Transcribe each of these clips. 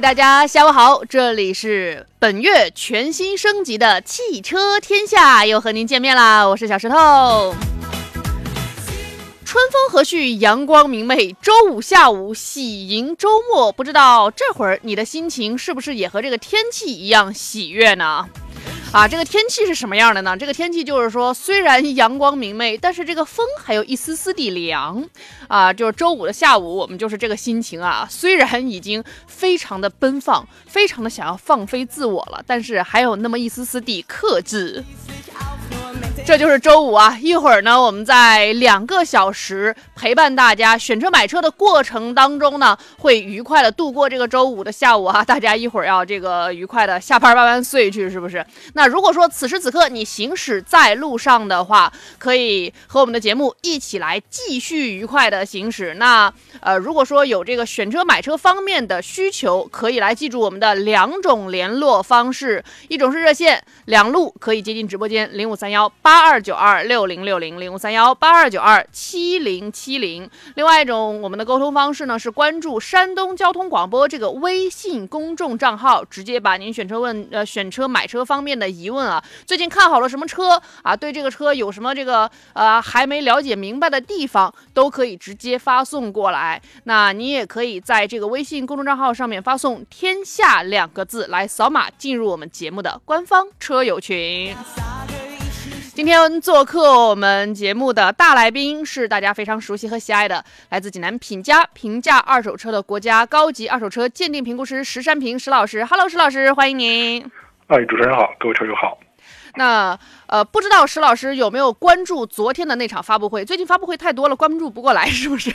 大家下午好，这里是本月全新升级的汽车天下，又和您见面啦，我是小石头。春风和煦，阳光明媚，周五下午喜迎周末，不知道这会儿你的心情是不是也和这个天气一样喜悦呢？啊，这个天气是什么样的呢？这个天气就是说，虽然阳光明媚，但是这个风还有一丝丝的凉。啊，就是周五的下午，我们就是这个心情啊。虽然已经非常的奔放，非常的想要放飞自我了，但是还有那么一丝丝的克制。这就是周五啊！一会儿呢，我们在两个小时陪伴大家选车买车的过程当中呢，会愉快的度过这个周五的下午啊！大家一会儿要这个愉快的下班万万岁去，是不是？那如果说此时此刻你行驶在路上的话，可以和我们的节目一起来继续愉快的行驶。那呃，如果说有这个选车买车方面的需求，可以来记住我们的两种联络方式，一种是热线，两路可以接进直播间零五三幺八。八二九二六零六零零五三幺八二九二七零七零。另外一种我们的沟通方式呢，是关注山东交通广播这个微信公众账号，直接把您选车问呃选车买车方面的疑问啊，最近看好了什么车啊，对这个车有什么这个呃还没了解明白的地方，都可以直接发送过来。那你也可以在这个微信公众账号上面发送“天下”两个字来扫码进入我们节目的官方车友群。今天做客我们节目的大来宾是大家非常熟悉和喜爱的，来自济南品家评价二手车的国家高级二手车鉴定评估师石山平石老师。Hello，石老师，欢迎您。哎，主持人好，各位车友好。那呃，不知道石老师有没有关注昨天的那场发布会？最近发布会太多了，关注不过来，是不是？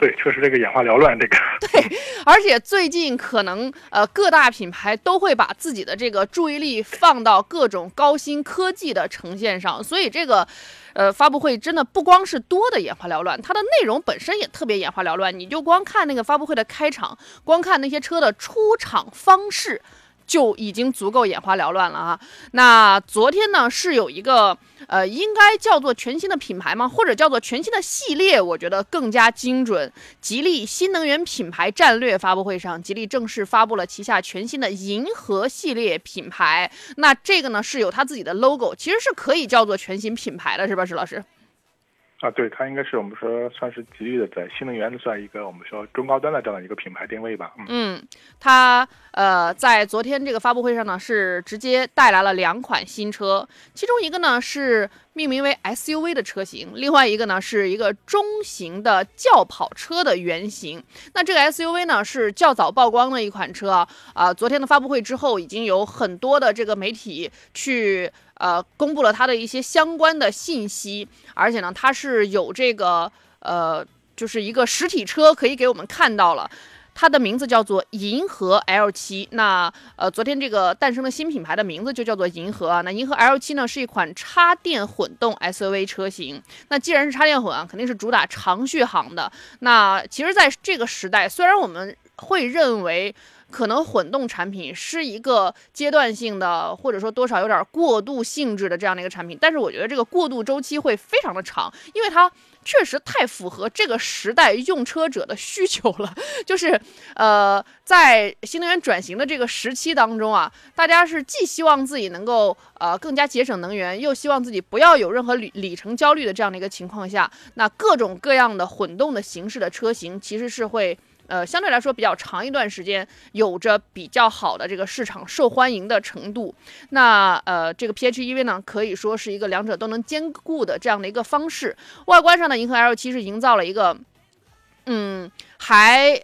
对，确实这个眼花缭乱，这个 对，而且最近可能呃各大品牌都会把自己的这个注意力放到各种高新科技的呈现上，所以这个呃发布会真的不光是多的眼花缭乱，它的内容本身也特别眼花缭乱。你就光看那个发布会的开场，光看那些车的出厂方式。就已经足够眼花缭乱了啊！那昨天呢是有一个呃，应该叫做全新的品牌吗？或者叫做全新的系列？我觉得更加精准。吉利新能源品牌战略发布会上，吉利正式发布了旗下全新的银河系列品牌。那这个呢是有它自己的 logo，其实是可以叫做全新品牌的，是吧，石老师？啊，对，它应该是我们说算是吉利的在新能源的算一个我们说中高端的这样的一个品牌定位吧。嗯，它呃在昨天这个发布会上呢是直接带来了两款新车，其中一个呢是命名为 SUV 的车型，另外一个呢是一个中型的轿跑车的原型。那这个 SUV 呢是较早曝光的一款车啊，昨天的发布会之后已经有很多的这个媒体去。呃，公布了它的一些相关的信息，而且呢，它是有这个呃，就是一个实体车可以给我们看到了，它的名字叫做银河 L 七。那呃，昨天这个诞生的新品牌的名字就叫做银河啊。那银河 L 七呢，是一款插电混动 SUV 车型。那既然是插电混啊，肯定是主打长续航的。那其实，在这个时代，虽然我们会认为。可能混动产品是一个阶段性的，或者说多少有点过渡性质的这样的一个产品。但是我觉得这个过渡周期会非常的长，因为它确实太符合这个时代用车者的需求了。就是呃，在新能源转型的这个时期当中啊，大家是既希望自己能够呃更加节省能源，又希望自己不要有任何里里程焦虑的这样的一个情况下，那各种各样的混动的形式的车型其实是会。呃，相对来说比较长一段时间，有着比较好的这个市场受欢迎的程度。那呃，这个 PHEV 呢，可以说是一个两者都能兼顾的这样的一个方式。外观上呢，银河 L7 是营造了一个，嗯，还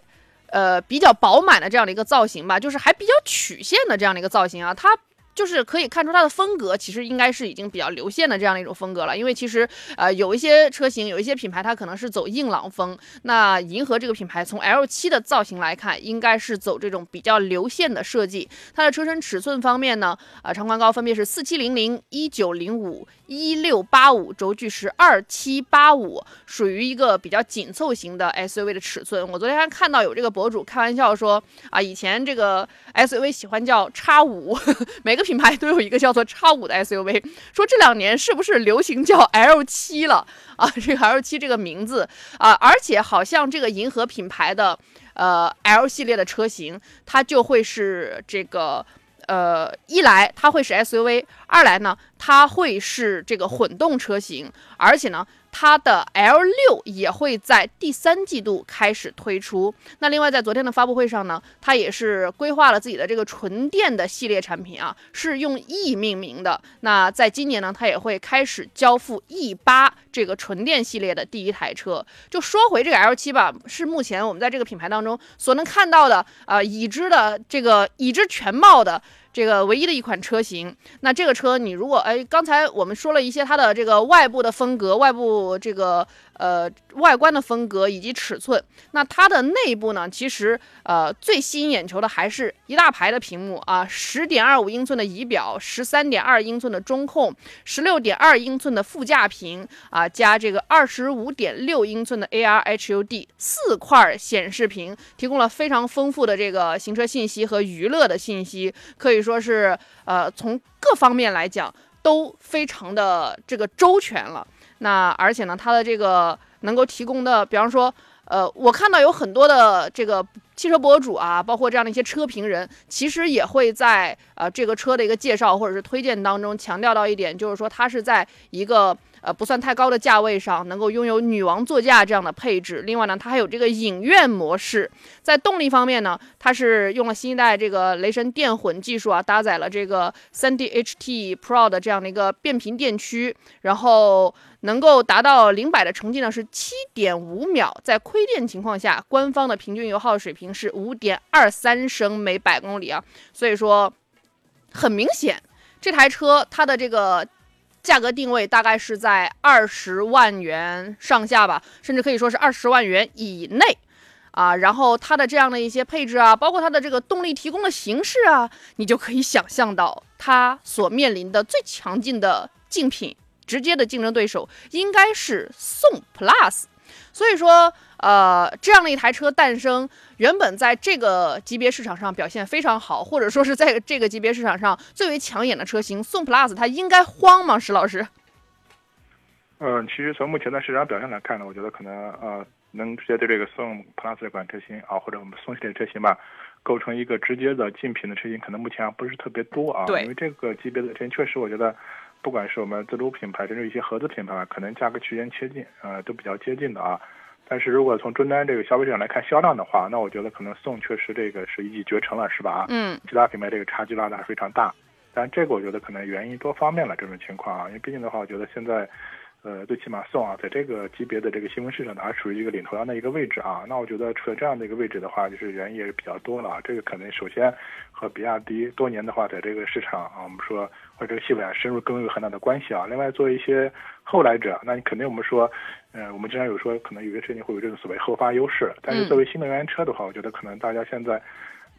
呃比较饱满的这样的一个造型吧，就是还比较曲线的这样的一个造型啊，它。就是可以看出它的风格，其实应该是已经比较流线的这样的一种风格了。因为其实，呃，有一些车型，有一些品牌，它可能是走硬朗风。那银河这个品牌，从 L7 的造型来看，应该是走这种比较流线的设计。它的车身尺寸方面呢，啊，长宽高分别是四七零零、一九零五、一六八五，轴距是二七八五，属于一个比较紧凑型的 SUV 的尺寸。我昨天还看到有这个博主开玩笑说，啊，以前这个 SUV 喜欢叫叉五，每个。品牌都有一个叫做叉五的 SUV，说这两年是不是流行叫 L 七了啊？这个 L 七这个名字啊，而且好像这个银河品牌的呃 L 系列的车型，它就会是这个呃一来它会是 SUV，二来呢它会是这个混动车型，而且呢。它的 L 六也会在第三季度开始推出。那另外，在昨天的发布会上呢，它也是规划了自己的这个纯电的系列产品啊，是用 E 命名的。那在今年呢，它也会开始交付 E 八这个纯电系列的第一台车。就说回这个 L 七吧，是目前我们在这个品牌当中所能看到的啊，已知的这个已知全貌的。这个唯一的一款车型，那这个车你如果哎，刚才我们说了一些它的这个外部的风格，外部这个。呃，外观的风格以及尺寸，那它的内部呢？其实呃，最吸引眼球的还是一大排的屏幕啊，十点二五英寸的仪表，十三点二英寸的中控，十六点二英寸的副驾屏啊，加这个二十五点六英寸的 AR HUD 四块显示屏，提供了非常丰富的这个行车信息和娱乐的信息，可以说是呃，从各方面来讲都非常的这个周全了。那而且呢，它的这个能够提供的，比方说，呃，我看到有很多的这个汽车博主啊，包括这样的一些车评人，其实也会在呃这个车的一个介绍或者是推荐当中强调到一点，就是说它是在一个。呃，不算太高的价位上，能够拥有女王座驾这样的配置。另外呢，它还有这个影院模式。在动力方面呢，它是用了新一代这个雷神电混技术啊，搭载了这个 3D-HT Pro 的这样的一个变频电驱，然后能够达到零百的成绩呢是七点五秒。在亏电情况下，官方的平均油耗水平是五点二三升每百公里啊。所以说，很明显，这台车它的这个。价格定位大概是在二十万元上下吧，甚至可以说是二十万元以内，啊，然后它的这样的一些配置啊，包括它的这个动力提供的形式啊，你就可以想象到它所面临的最强劲的竞品，直接的竞争对手应该是宋 Plus，所以说。呃，这样的一台车诞生，原本在这个级别市场上表现非常好，或者说是在这个级别市场上最为抢眼的车型，宋 Plus 它应该慌吗？石老师？嗯，其实从目前的市场表现来看呢，我觉得可能呃，能直接对这个宋 Plus 这款车型啊，或者我们宋系列车型吧，构成一个直接的竞品的车型，可能目前还不是特别多啊。对。因为这个级别的车型确实，我觉得不管是我们自主品牌，甚至一些合资品牌，可能价格区间接近，呃，都比较接近的啊。但是如果从终端这个消费者来看销量的话，那我觉得可能宋确实这个是一骑绝尘了，是吧？嗯。其他品牌这个差距拉的还非常大，但这个我觉得可能原因多方面了这种情况啊，因为毕竟的话，我觉得现在，呃，最起码宋啊，在这个级别的这个新闻市场呢，还处于一个领头羊的一个位置啊。那我觉得处在这样的一个位置的话，就是原因也是比较多了。这个可能首先和比亚迪多年的话，在这个市场啊，我们说和这个细分深入更有很大的关系啊。另外，作为一些后来者，那你肯定我们说。呃，我们经常有说，可能有些车型会有这种所谓后发优势，但是作为新能源车的话，我觉得可能大家现在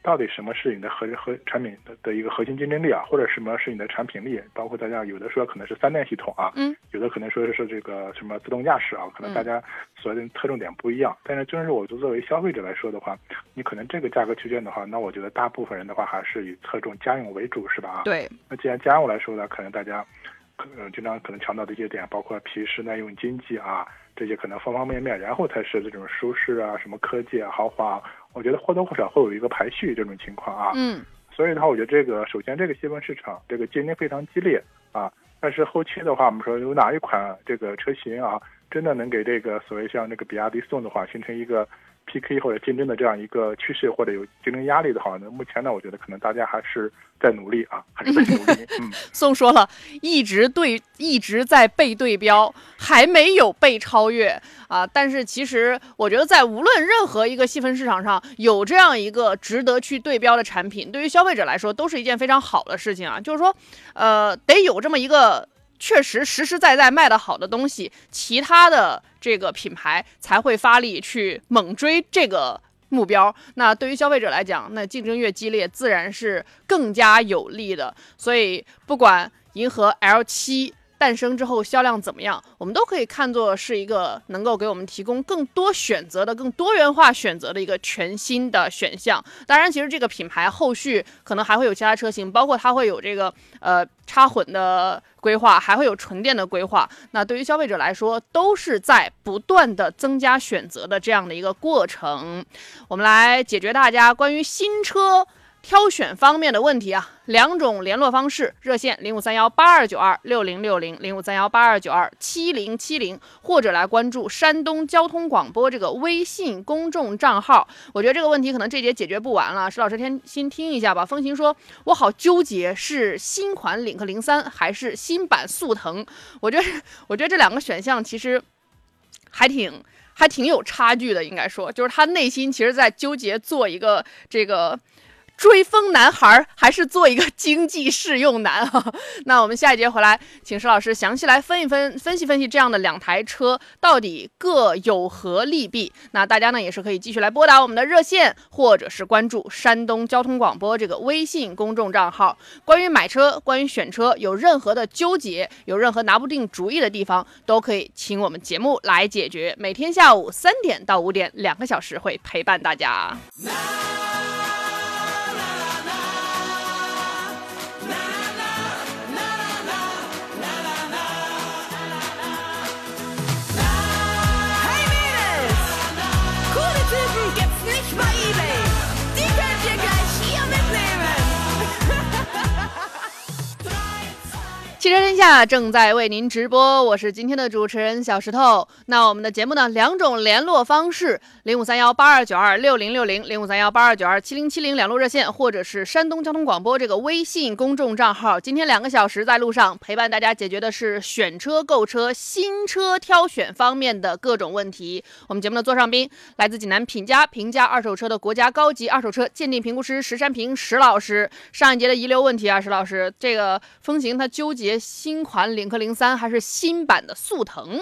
到底什么是你的核核产品的的一个核心竞争力啊，或者什么是你的产品力？包括大家有的说可能是三电系统啊，嗯，有的可能说是这个什么自动驾驶啊，可能大家所谓的侧重点不一样。但是，真是我作为消费者来说的话，你可能这个价格区间的话，那我觉得大部分人的话还是以侧重家用为主，是吧？啊对。那既然家用来说呢，可能大家可能经常可能强调的一些点，包括皮实耐用、经济啊这些可能方方面面，然后才是这种舒适啊、什么科技啊、豪华。我觉得或多或少会有一个排序这种情况啊，嗯，所以的话，我觉得这个首先这个细分市场这个竞争非常激烈啊，但是后期的话，我们说有哪一款这个车型啊，真的能给这个所谓像这个比亚迪宋的话形成一个。PK 或者竞争的这样一个趋势，或者有竞争压力的话呢，目前呢，我觉得可能大家还是在努力啊，还是在努力。嗯，宋说了一直对，一直在被对标，还没有被超越啊。但是其实我觉得，在无论任何一个细分市场上，有这样一个值得去对标的产品，对于消费者来说都是一件非常好的事情啊。就是说，呃，得有这么一个。确实实实在在卖得好的东西，其他的这个品牌才会发力去猛追这个目标。那对于消费者来讲，那竞争越激烈，自然是更加有利的。所以，不管银河 L 七。诞生之后销量怎么样，我们都可以看作是一个能够给我们提供更多选择的、更多元化选择的一个全新的选项。当然，其实这个品牌后续可能还会有其他车型，包括它会有这个呃插混的规划，还会有纯电的规划。那对于消费者来说，都是在不断的增加选择的这样的一个过程。我们来解决大家关于新车。挑选方面的问题啊，两种联络方式：热线零五三幺八二九二六零六零零五三幺八二九二七零七零，或者来关注山东交通广播这个微信公众账号。我觉得这个问题可能这节解决不完了，石老师先先听一下吧。风行说：“我好纠结，是新款领克零三还是新版速腾？”我觉得，我觉得这两个选项其实还挺还挺有差距的，应该说，就是他内心其实在纠结做一个这个。追风男孩儿还是做一个经济适用男啊？那我们下一节回来，请石老师详细来分一分分析分析这样的两台车到底各有何利弊。那大家呢也是可以继续来拨打我们的热线，或者是关注山东交通广播这个微信公众账号。关于买车，关于选车，有任何的纠结，有任何拿不定主意的地方，都可以请我们节目来解决。每天下午三点到五点，两个小时会陪伴大家。汽车天下正在为您直播，我是今天的主持人小石头。那我们的节目呢，两种联络方式：零五三幺八二九二六零六零，零五三幺八二九二七零七零两路热线，或者是山东交通广播这个微信公众账号。今天两个小时在路上陪伴大家，解决的是选车、购车、新车挑选方面的各种问题。我们节目的座上宾来自济南品家评价二手车的国家高级二手车鉴定评估师石山平石老师。上一节的遗留问题啊，石老师，这个风行他纠结。新款领克零三还是新版的速腾？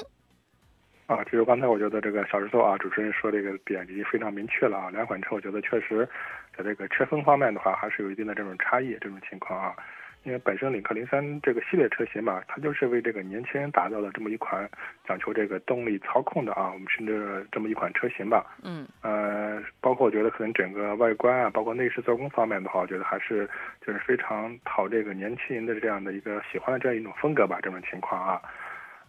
啊，其实刚才我觉得这个小石头啊，主持人说这个点已经非常明确了啊。两款车我觉得确实在这个车风方面的话，还是有一定的这种差异这种情况啊。因为本身领克零三这个系列车型嘛，它就是为这个年轻人打造的这么一款讲求这个动力操控的啊，我们甚至这么一款车型吧。嗯。呃，包括我觉得可能整个外观啊，包括内饰做工方面的话，我觉得还是就是非常讨这个年轻人的这样的一个喜欢的这样一种风格吧，这种情况啊。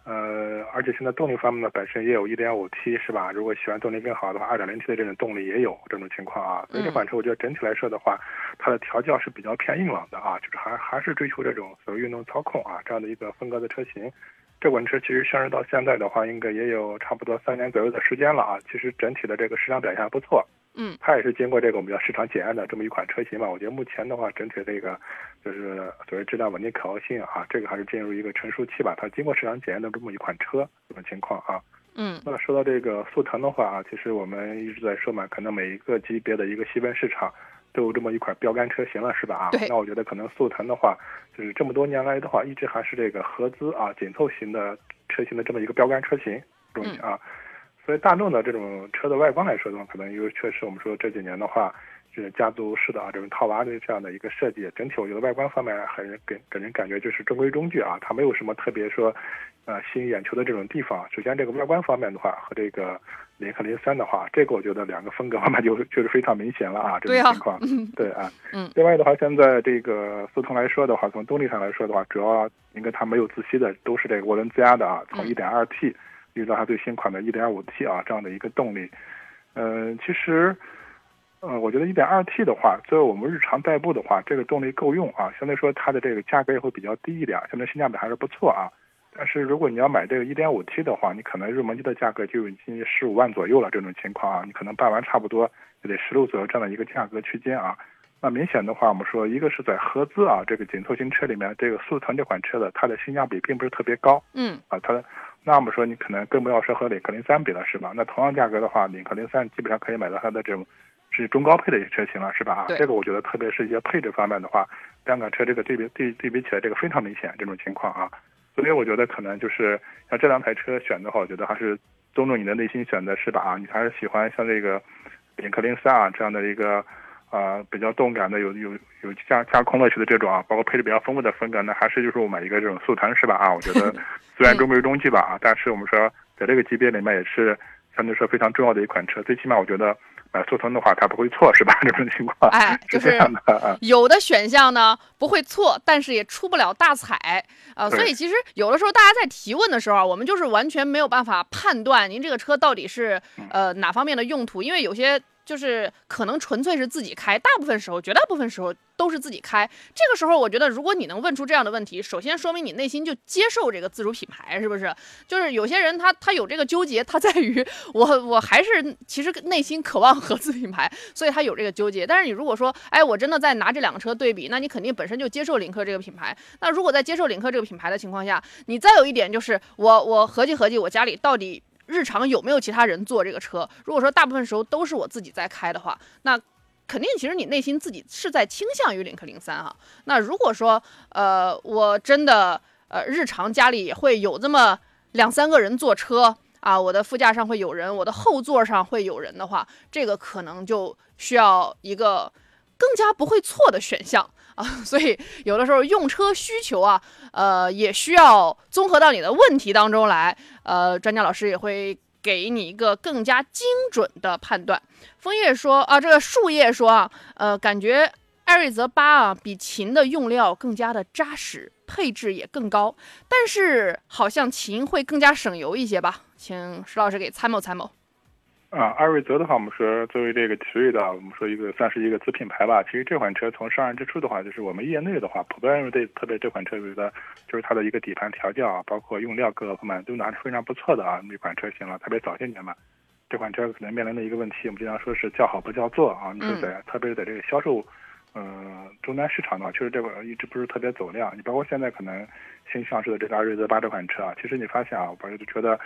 呃，而且现在动力方面呢，本身也有 1.5T 是吧？如果喜欢动力更好的话，2.0T 的这种动力也有这种情况啊。所以这款车我觉得整体来说的话，它的调教是比较偏硬朗的啊，就是还还是追求这种所谓运动操控啊这样的一个风格的车型。这款车其实上市到现在的话，应该也有差不多三年左右的时间了啊。其实整体的这个市场表现还不错。嗯，它也是经过这个我们叫市场检验的这么一款车型嘛。我觉得目前的话，整体这个就是所谓质量稳定可靠性啊，这个还是进入一个成熟期吧。它经过市场检验的这么一款车，这种情况啊。嗯，那说到这个速腾的话啊，其实我们一直在说嘛，可能每一个级别的一个细分市场都有这么一款标杆车型了，是吧？啊，那我觉得可能速腾的话，就是这么多年来的话，一直还是这个合资啊紧凑型的车型的这么一个标杆车型，东西啊。所以大众的这种车的外观来说的话，可能因为确实我们说这几年的话，就是家族式的啊这种套娃的这样的一个设计，整体我觉得外观方面还是给给人感觉就是中规中矩啊，它没有什么特别说，呃吸引眼球的这种地方。首先这个外观方面的话和这个领克零三的话，这个我觉得两个风格方面就就是非常明显了啊，这种情况。对啊，嗯。另外的话，现在这个速腾来说的话，从动力上来说的话，主要应该它没有自吸的，都是这个涡轮增压的啊，从 1.2T。遇到它最新款的 1.5T 啊这样的一个动力，嗯，其实，呃，我觉得 1.2T 的话，作为我们日常代步的话，这个动力够用啊。相对说，它的这个价格也会比较低一点，相对性价比还是不错啊。但是如果你要买这个 1.5T 的话，你可能入门级的价格就已经十五万左右了。这种情况啊，你可能办完差不多也得十六左右这样的一个价格区间啊。那明显的话，我们说一个是在合资啊这个紧凑型车里面，这个速腾这款车的它的性价比并不是特别高。嗯。啊，它。那我们说，你可能更不要说和领克零三比了，是吧？那同样价格的话，领克零三基本上可以买到它的这种是中高配的一些车型了，是吧？啊，这个我觉得，特别是一些配置方面的话，两款车这个对比对对比起来，这个非常明显这种情况啊。所以我觉得可能就是像这两台车选的话，我觉得还是尊重你的内心选择，是吧？啊，你还是喜欢像这个领克零三啊这样的一个。啊，比较动感的，有有有加加空乐趣的这种啊，包括配置比较丰富的风格，那还是就是我买一个这种速腾是吧？啊，我觉得虽然中规中矩吧啊，但是我们说在这个级别里面也是相对说非常重要的一款车，最起码我觉得买速腾的话它不会错是吧？这种情况哎，就是有的选项呢不会错，但是也出不了大彩啊，所以其实有的时候大家在提问的时候啊，我们就是完全没有办法判断您这个车到底是呃哪方面的用途，因为有些。就是可能纯粹是自己开，大部分时候，绝大部分时候都是自己开。这个时候，我觉得如果你能问出这样的问题，首先说明你内心就接受这个自主品牌，是不是？就是有些人他他有这个纠结，他在于我我还是其实内心渴望合资品牌，所以他有这个纠结。但是你如果说，哎，我真的在拿这两个车对比，那你肯定本身就接受领克这个品牌。那如果在接受领克这个品牌的情况下，你再有一点就是我我合计合计，我家里到底。日常有没有其他人坐这个车？如果说大部分时候都是我自己在开的话，那肯定其实你内心自己是在倾向于领克零三哈。那如果说呃我真的呃日常家里也会有这么两三个人坐车啊，我的副驾上会有人，我的后座上会有人的话，这个可能就需要一个更加不会错的选项。啊，所以有的时候用车需求啊，呃，也需要综合到你的问题当中来，呃，专家老师也会给你一个更加精准的判断。枫叶说啊，这个树叶说啊，呃，感觉艾瑞泽八啊比秦的用料更加的扎实，配置也更高，但是好像秦会更加省油一些吧？请石老师给参谋参谋。啊，艾瑞泽的话，我们说作为这个奇瑞的，我们说一个算是一个子品牌吧。其实这款车从上市之初的话，就是我们业内的话，普遍认为对特别这款车觉得就是它的一个底盘调教啊，包括用料各个方面都拿是非常不错的啊。那款车型了，特别早些年嘛，这款车可能面临的一个问题，我们经常说是叫好不叫座啊。你说在特别是在这个销售，呃，终端市场的话，确实这个一直不是特别走量。你包括现在可能新上市的这个艾瑞泽八这款车啊，其实你发现啊，我就觉得。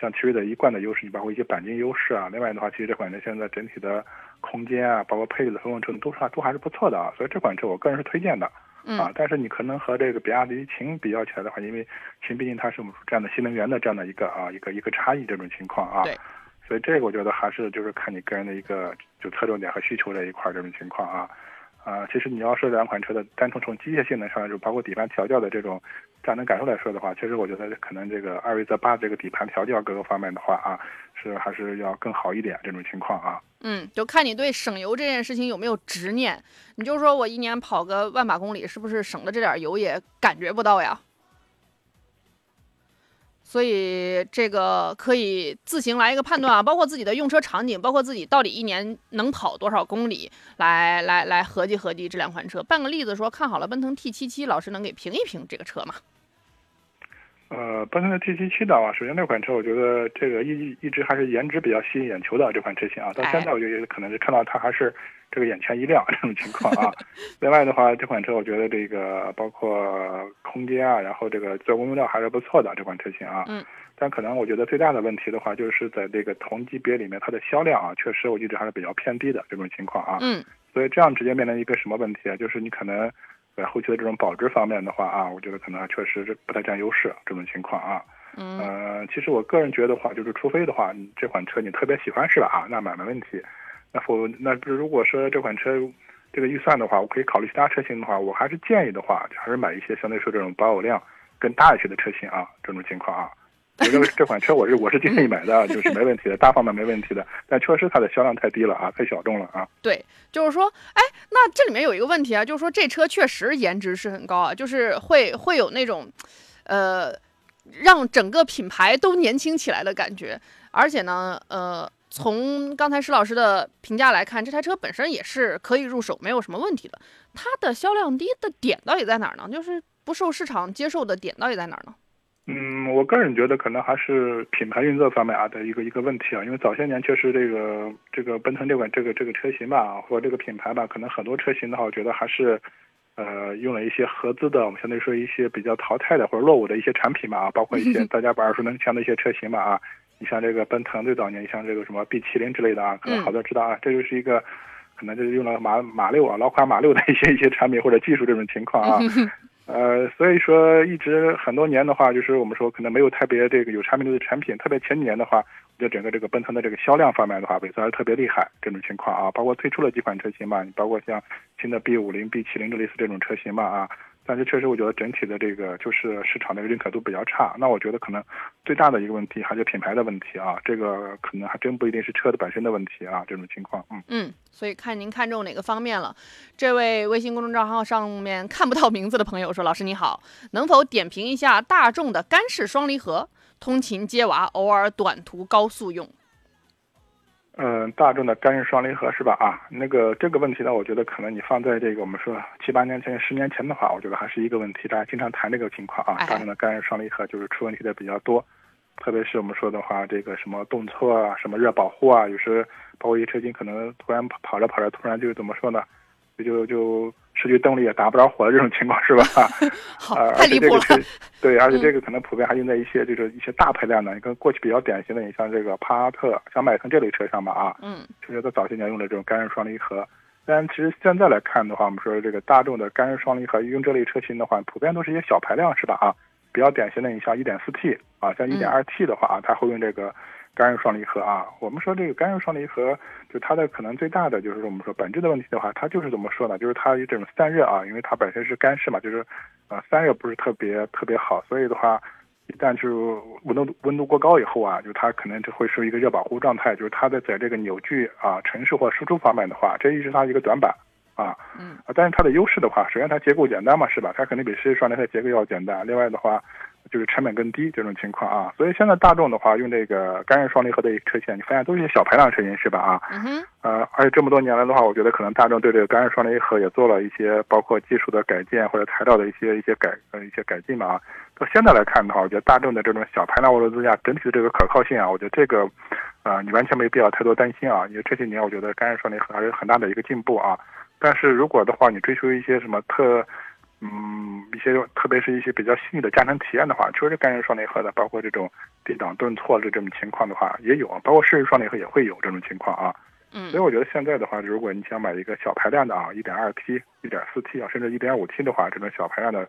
像奇瑞的一贯的优势，你包括一些钣金优势啊。另外的话，其实这款车现在整体的空间啊，包括配置的丰程度都是都还是不错的啊。所以这款车我个人是推荐的，啊。但是你可能和这个比亚迪秦比较起来的话，因为秦毕竟它是我们这样的新能源的这样的一个啊一个一个差异这种情况啊。对。所以这个我觉得还是就是看你个人的一个就侧重点和需求这一块这种情况啊。啊，其实你要说两款车的单纯从机械性能上，就包括底盘调教的这种驾能感受来说的话，其实我觉得可能这个艾瑞泽八这个底盘调教各个方面的话啊，是还是要更好一点这种情况啊。嗯，就看你对省油这件事情有没有执念。你就说我一年跑个万把公里，是不是省的这点油也感觉不到呀？所以这个可以自行来一个判断啊，包括自己的用车场景，包括自己到底一年能跑多少公里，来来来合计合计这两款车。办个例子说，看好了奔腾 T77，老师能给评一评这个车吗？呃，奔腾的 T77 的话，首先这款车我觉得这个一一直还是颜值比较吸引眼球的这款车型啊，到现在我觉得可能是看到它还是。这个眼前一亮这种情况啊，另外的话，这款车我觉得这个包括空间啊，然后这个做工用料还是不错的这款车型啊。嗯。但可能我觉得最大的问题的话，就是在这个同级别里面，它的销量啊，确实我一直还是比较偏低的这种情况啊。嗯。所以这样直接面临一个什么问题啊？就是你可能在后期的这种保值方面的话啊，我觉得可能确实是不太占优势这种情况啊。嗯。呃，其实我个人觉得话，就是除非的话，你这款车你特别喜欢是吧？啊，那买没问题。那否那如果说这款车这个预算的话，我可以考虑其他车型的话，我还是建议的话，还是买一些相对说这种保有量更大一些的车型啊，这种情况啊。我认为这款车我是我是建议买的，就是没问题的，大方面没问题的。但确实它的销量太低了啊，太小众了啊。对，就是说，哎，那这里面有一个问题啊，就是说这车确实颜值是很高啊，就是会会有那种，呃，让整个品牌都年轻起来的感觉。而且呢，呃，从刚才施老师的评价来看，这台车本身也是可以入手，没有什么问题的。它的销量低的点到底在哪儿呢？就是不受市场接受的点到底在哪儿呢？嗯，我个人觉得可能还是品牌运作方面啊的一个一个问题啊，因为早些年确实这个这个奔腾这款这个这个车型吧，或者这个品牌吧，可能很多车型的话，我觉得还是，呃，用了一些合资的，我们相对说一些比较淘汰的或者落伍的一些产品嘛啊，包括一些 大家不耳熟能详的一些车型嘛啊，你像这个奔腾最早年，你像这个什么 B 七零之类的啊，可能好多知道啊，这就是一个，可能就是用了马马六啊老款马六的一些一些产品或者技术这种情况啊。呃，所以说一直很多年的话，就是我们说可能没有特别这个有产品力的产品，特别前几年的话，我觉得整个这个奔腾的这个销量方面的话，萎缩还是特别厉害这种情况啊。包括推出了几款车型嘛，你包括像新的 B 五零、B 七零这类似这种车型嘛啊。但是确实，我觉得整体的这个就是市场的认可度比较差。那我觉得可能最大的一个问题还是品牌的问题啊，这个可能还真不一定是车的本身的问题啊，这种情况。嗯嗯，所以看您看中哪个方面了。这位微信公众账号上面看不到名字的朋友说：“老师你好，能否点评一下大众的干式双离合，通勤接娃，偶尔短途高速用？”嗯，大众的干式双离合是吧？啊，那个这个问题呢，我觉得可能你放在这个我们说七八年前、十年前的话，我觉得还是一个问题，大家经常谈这个情况啊。大众的干式双离合就是出问题的比较多，特别是我们说的话，这个什么动错啊、什么热保护啊，有时包括一些车型可能突然跑着跑着，突然就怎么说呢？就就失去动力也打不着火的这种情况是吧？好，太离谱了。对，而且这个可能普遍还用在一些就是一些大排量的，你跟过去比较典型的，你像这个帕萨特、像迈腾这类车上吧啊，嗯，其实在早些年用的这种干式双离合。但其实现在来看的话，我们说这个大众的干式双离合用这类车型的话，普遍都是一些小排量是吧？啊，比较典型的，你像 1.4T 啊，像 1.2T 的话啊，它会用这个。干式双离合啊，我们说这个干式双离合，就它的可能最大的就是我们说本质的问题的话，它就是怎么说呢？就是它这种散热啊，因为它本身是干式嘛，就是，呃，散热不是特别特别好，所以的话，一旦就温度温度过高以后啊，就它可能就会是一个热保护状态，就是它的在这个扭矩啊、承受或输出方面的话，这一直是它一个短板啊。嗯。啊，但是它的优势的话，首先它结构简单嘛，是吧？它肯定比湿式双离合结构要简单。另外的话。就是成本更低这种情况啊，所以现在大众的话用这个干式双离合的车型，你发现都是些小排量车型是吧啊？嗯。呃，而且这么多年来的话，我觉得可能大众对这个干式双离合也做了一些包括技术的改进或者材料的一些一些改呃一些改进吧啊。到现在来看的话，我觉得大众的这种小排量涡轮增压整体的这个可靠性啊，我觉得这个，呃，你完全没必要太多担心啊，因为这些年我觉得干式双离合还是很大的一个进步啊。但是如果的话，你追求一些什么特嗯，一些特别是一些比较细腻的驾乘体验的话，确实干式双离合的，包括这种低档顿挫的这种情况的话，也有，包括湿式双离合也会有这种情况啊。嗯，所以我觉得现在的话，如果你想买一个小排量的啊，一点二 T、一点四 T 啊，甚至一点五 T 的话，这种小排量的，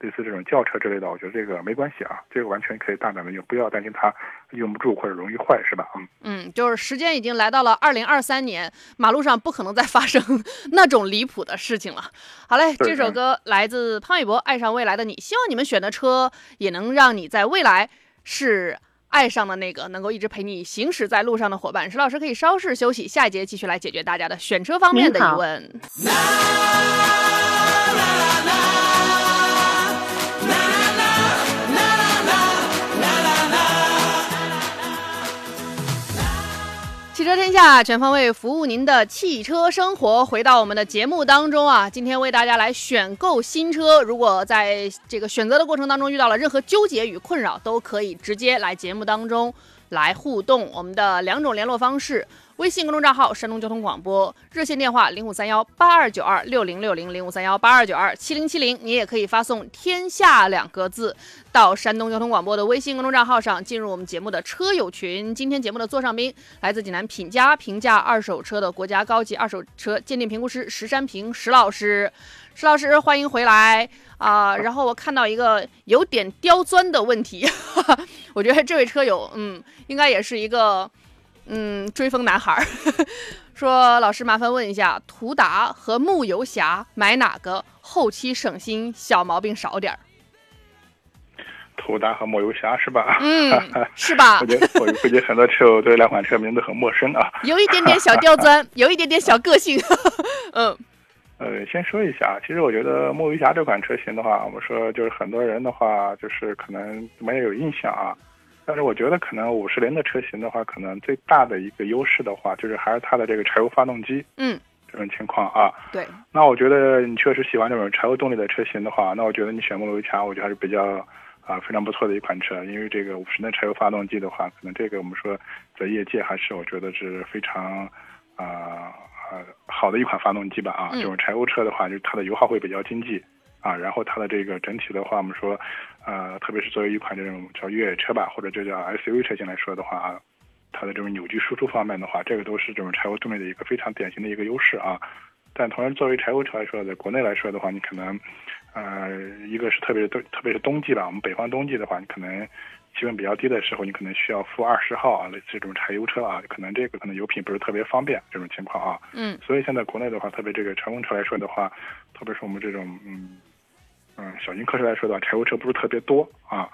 类似这种轿车之类的，我觉得这个没关系啊，这个完全可以大胆的用，不要担心它用不住或者容易坏，是吧？嗯嗯，就是时间已经来到了二零二三年，马路上不可能再发生 那种离谱的事情了。好嘞，这首歌来自潘玮柏《爱上未来的你》，希望你们选的车也能让你在未来是。爱上的那个能够一直陪你行驶在路上的伙伴，石老师可以稍事休息，下一节继续来解决大家的选车方面的疑问。汽车天下全方位服务您的汽车生活，回到我们的节目当中啊，今天为大家来选购新车。如果在这个选择的过程当中遇到了任何纠结与困扰，都可以直接来节目当中来互动。我们的两种联络方式。微信公众账号山东交通广播，热线电话零五三幺八二九二六零六零零五三幺八二九二七零七零，你也可以发送“天下”两个字到山东交通广播的微信公众账号上，进入我们节目的车友群。今天节目的座上宾来自济南品家评价二手车的国家高级二手车鉴定评估师石山平石老师，石老师欢迎回来啊！然后我看到一个有点刁钻的问题，我觉得这位车友嗯，应该也是一个。嗯，追风男孩儿，说老师麻烦问一下，途达和牧游侠买哪个后期省心，小毛病少点儿？途达和牧游侠是吧？嗯，是吧我？觉得我估计很多车友对两款车名字很陌生啊。有一点点小刁钻，有一点点小个性。嗯呃，先说一下，其实我觉得牧游侠这款车型的话，我们说就是很多人的话，就是可能没有印象啊。但是我觉得可能五十铃的车型的话，可能最大的一个优势的话，就是还是它的这个柴油发动机嗯，这种情况啊。对，那我觉得你确实喜欢这种柴油动力的车型的话，那我觉得你选牧游侠，我觉得还是比较啊非常不错的一款车，因为这个五十的柴油发动机的话，可能这个我们说在业界还是我觉得是非常啊呃好的一款发动机吧啊，嗯这种柴油车的话，就是它的油耗会比较经济啊，然后它的这个整体的话，我们说呃特别是作为一款这种叫越野车吧，或者这叫 SUV 车型来说的话啊。它的这种扭矩输出方面的话，这个都是这种柴油动力的一个非常典型的一个优势啊。但同时，作为柴油车来说，在国内来说的话，你可能，呃，一个是特别是冬，特别是冬季吧，我们北方冬季的话，你可能气温比较低的时候，你可能需要负二十号啊，类似这种柴油车啊，可能这个可能油品不是特别方便这种情况啊。嗯所以现在国内的话，特别这个乘用车来说的话，特别是我们这种嗯嗯小型客车来说的话，柴油车不是特别多啊。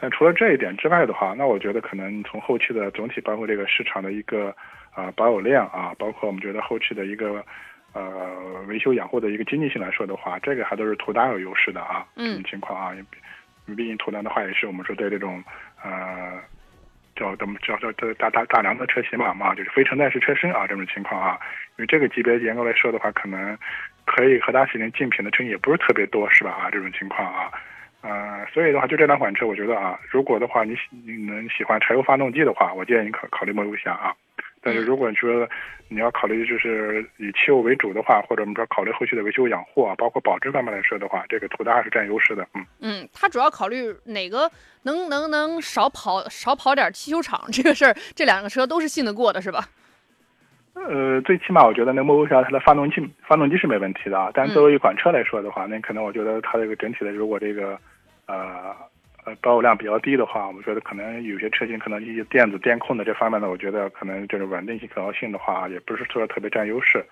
但除了这一点之外的话，那我觉得可能从后期的总体，包括这个市场的一个啊、保有量啊，包括我们觉得后期的一个呃维修养护的一个经济性来说的话，这个还都是图大有优势的啊。嗯这种情况啊，毕竟途达的话也是我们说对这种呃叫怎么叫叫叫大大大梁的车型嘛嘛，就是非承载式车身啊这种情况啊，因为这个级别严格来说的话，可能可以和它形成竞品的车型也不是特别多，是吧啊这种情况啊。呃，所以的话，就这两款车，我觉得啊，如果的话你喜你能喜欢柴油发动机的话，我建议你考考虑牧游侠啊。但是如果说你要考虑就是以汽油为主的话，或者我们说考虑后续的维修养护啊，包括保值方面来说的话，这个途达还是占优势的。嗯，嗯，它主要考虑哪个能能能少跑少跑点汽修厂这个事儿，这两个车都是信得过的，是吧？呃，最起码我觉得那牧游侠它的发动机发动机是没问题的啊。但作为一款车来说的话，那可能我觉得它这个整体的如果这个呃呃保有量比较低的话，我们觉得可能有些车型可能一些电子电控的这方面呢，我觉得可能就是稳定性、可靠性的话，也不是说特别占优势。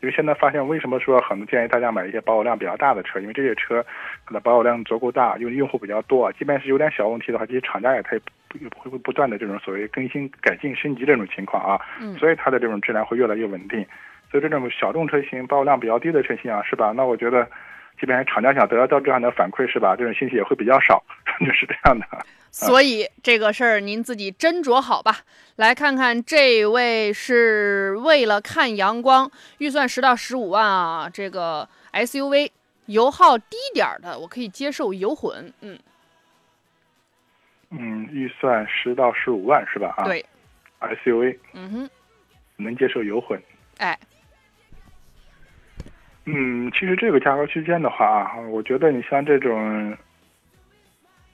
因为现在发现，为什么说很多建议大家买一些保有量比较大的车？因为这些车它的保有量足够大，因为用户比较多，即便是有点小问题的话，这些厂家也它也不会不断的这种所谓更新、改进、升级这种情况啊。嗯所以它的这种质量会越来越稳定。所以这种小众车型、保有量比较低的车型啊，是吧？那我觉得，即便厂家想得到这样的反馈，是吧？这种信息也会比较少，就是这样的。所以这个事儿您自己斟酌好吧。来看看这位是为了看阳光，预算十到十五万啊，这个 SUV 油耗低点儿的，我可以接受油混。嗯，嗯，预算十到十五万是吧？啊，对，，SUV 嗯哼，能接受油混。哎，嗯，其实这个价格区间的话啊，我觉得你像这种，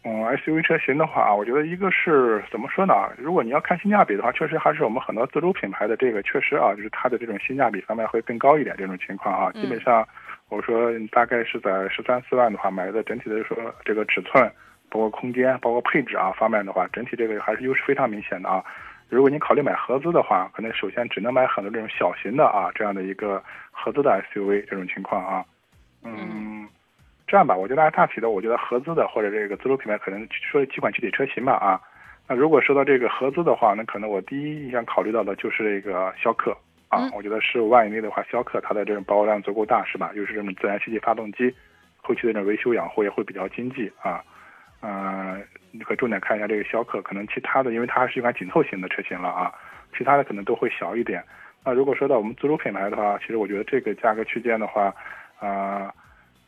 嗯，SUV 车型的话啊，我觉得一个是怎么说呢？如果你要看性价比的话，确实还是我们很多自主品牌的这个确实啊，就是它的这种性价比方面会更高一点。这种情况啊，嗯基本上我说大概是在十三四万的话，买的整体的说这个尺寸，包括空间，包括配置啊方面的话，整体这个还是优势非常明显的啊。如果您考虑买合资的话，可能首先只能买很多这种小型的啊这样的一个合资的 SUV 这种情况啊，嗯，这样吧，我觉得大体的，我觉得合资的或者这个自主品牌可能说几款具体车型吧啊。那如果说到这个合资的话，那可能我第一印象考虑到的就是这个逍客啊，嗯我觉得十五万以内的话，逍客它的这种保有量足够大是吧？又是这种自然吸气发动机，后期的这种维修养护也会比较经济啊。呃，你可以重点看一下这个逍客，可能其他的，因为它是一款紧凑型的车型了啊，其他的可能都会小一点。那如果说到我们自主品牌的话，其实我觉得这个价格区间的话，啊、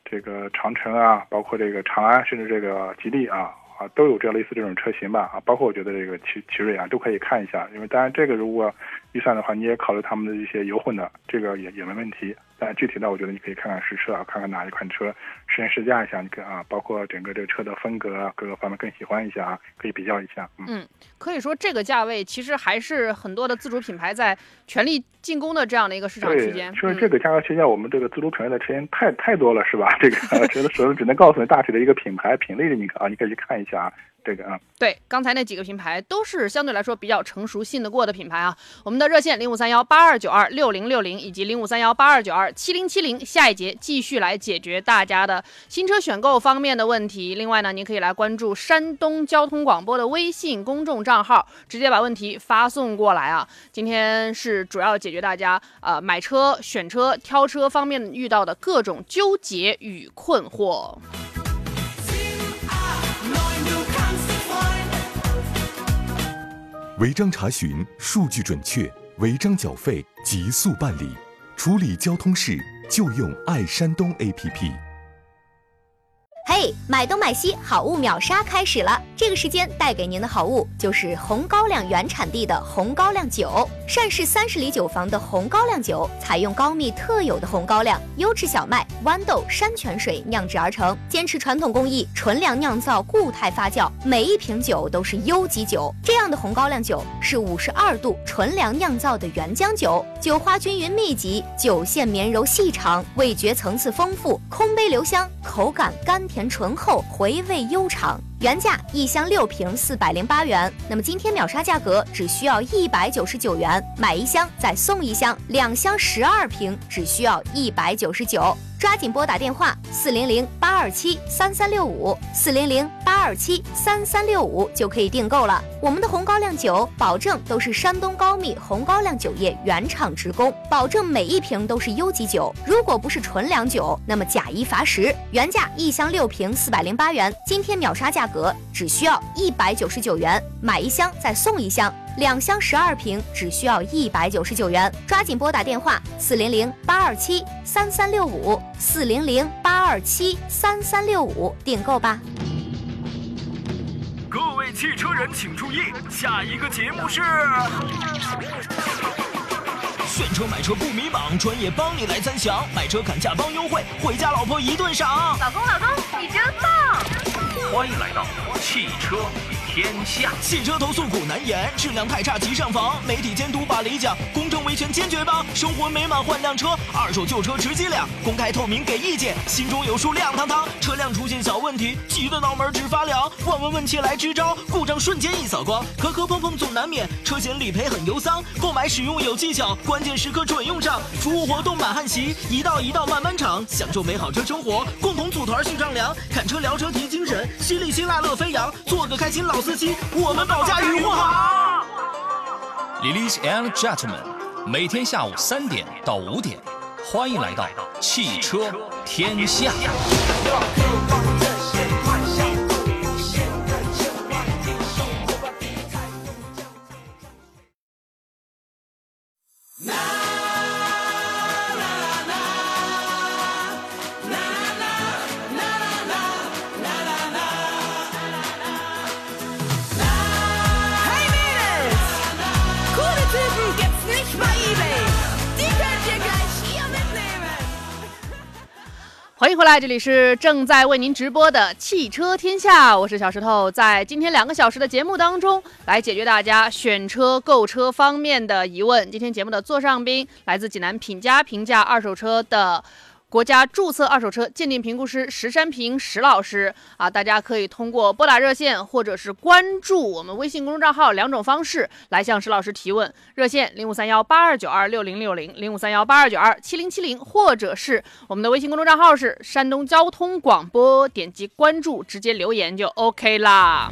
这个长城啊，包括这个长安，甚至这个吉利啊啊，都有这类似这种车型吧啊，包括我觉得这个奇奇瑞啊，都可以看一下。因为当然这个如果预算的话，你也考虑他们的一些油混的，这个也也没问题。但具体的，我觉得你可以看看实车啊，看看哪一款车实验试驾一下，你看啊，包括整个这个车的风格啊，各个方面更喜欢一下啊，可以比较一下。嗯，可以说这个价位其实还是很多的自主品牌在全力进攻的这样的一个市场区间。就是这个价格区间，我们这个自主品牌的车型太太多了，是吧？这个觉得只只能告诉你大体的一个品牌品类的，你啊，你可以去看一下啊。这个啊，对，刚才那几个品牌都是相对来说比较成熟、信得过的品牌啊。我们的热线零五三幺八二九二六零六零以及零五三幺八二九二七零七零，下一节继续来解决大家的新车选购方面的问题。另外呢，您可以来关注山东交通广播的微信公众账号，直接把问题发送过来啊。今天是主要解决大家呃买车、选车、挑车方面遇到的各种纠结与困惑。违章查询，数据准确；违章缴费，极速办理。处理交通事就用爱山东 APP。嘿，买东买西，好物秒杀开始了！这个时间带给您的好物就是红高粱原产地的红高粱酒。善氏三十里酒坊的红高粱酒，采用高密特有的红高粱、优质小麦、豌豆、山泉水酿制而成，坚持传统工艺，纯粮酿造、固态发酵，每一瓶酒都是优级酒。这样的红高粱酒是五十二度纯粮酿造的原浆酒，酒花均匀密集，酒线绵柔细长，味觉层次丰富，空杯留香，口感甘。甜醇厚，回味悠长。原价一箱六瓶四百零八元，那么今天秒杀价格只需要一百九十九元，买一箱再送一箱，两箱十二瓶只需要一百九十九。抓紧拨打电话四零零八二七三三六五四零零八二七三三六五就可以订购了。我们的红高粱酒保证都是山东高密红高粱酒业原厂直供，保证每一瓶都是优级酒。如果不是纯粮酒，那么假一罚十。原价一箱六瓶四百零八元，今天秒杀价格只需要一百九十九元，买一箱再送一箱。两箱十二瓶，只需要一百九十九元，抓紧拨打电话四零零八二七三三六五四零零八二七三三六五订购吧。各位汽车人请注意，下一个节目是。选车买车不迷茫，专业帮你来参详，买车砍价帮优惠，回家老婆一顿赏。老公老公，你真棒！欢迎来到汽车。天下汽车投诉苦难言，质量太差急上访，媒体监督把理讲，公正维权坚决帮，生活美满换辆车，二手旧车值几两，公开透明给意见，心中有数亮堂堂。车辆小问题，急得脑门直发凉，问问问切来支招，故障瞬间一扫光，磕磕碰碰总难免，车险理赔很忧桑，购买使用有技巧，关键时刻准用上，服务活动满汉席，一道一道慢慢尝，享受美好车生活，共同组团去丈量，看车聊车提精神，犀利辛辣乐飞扬，做个开心老。司机，我们保驾护航。Ladies and gentlemen，每天下午三点到五点，欢迎来到汽车天下。回来，这里是正在为您直播的汽车天下，我是小石头，在今天两个小时的节目当中，来解决大家选车、购车方面的疑问。今天节目的座上宾来自济南品家评价二手车的。国家注册二手车鉴定评估师石山平石老师啊，大家可以通过拨打热线或者是关注我们微信公众账号两种方式来向石老师提问。热线零五三幺八二九二六零六零零五三幺八二九二七零七零，或者是我们的微信公众账号是山东交通广播，点击关注直接留言就 OK 啦。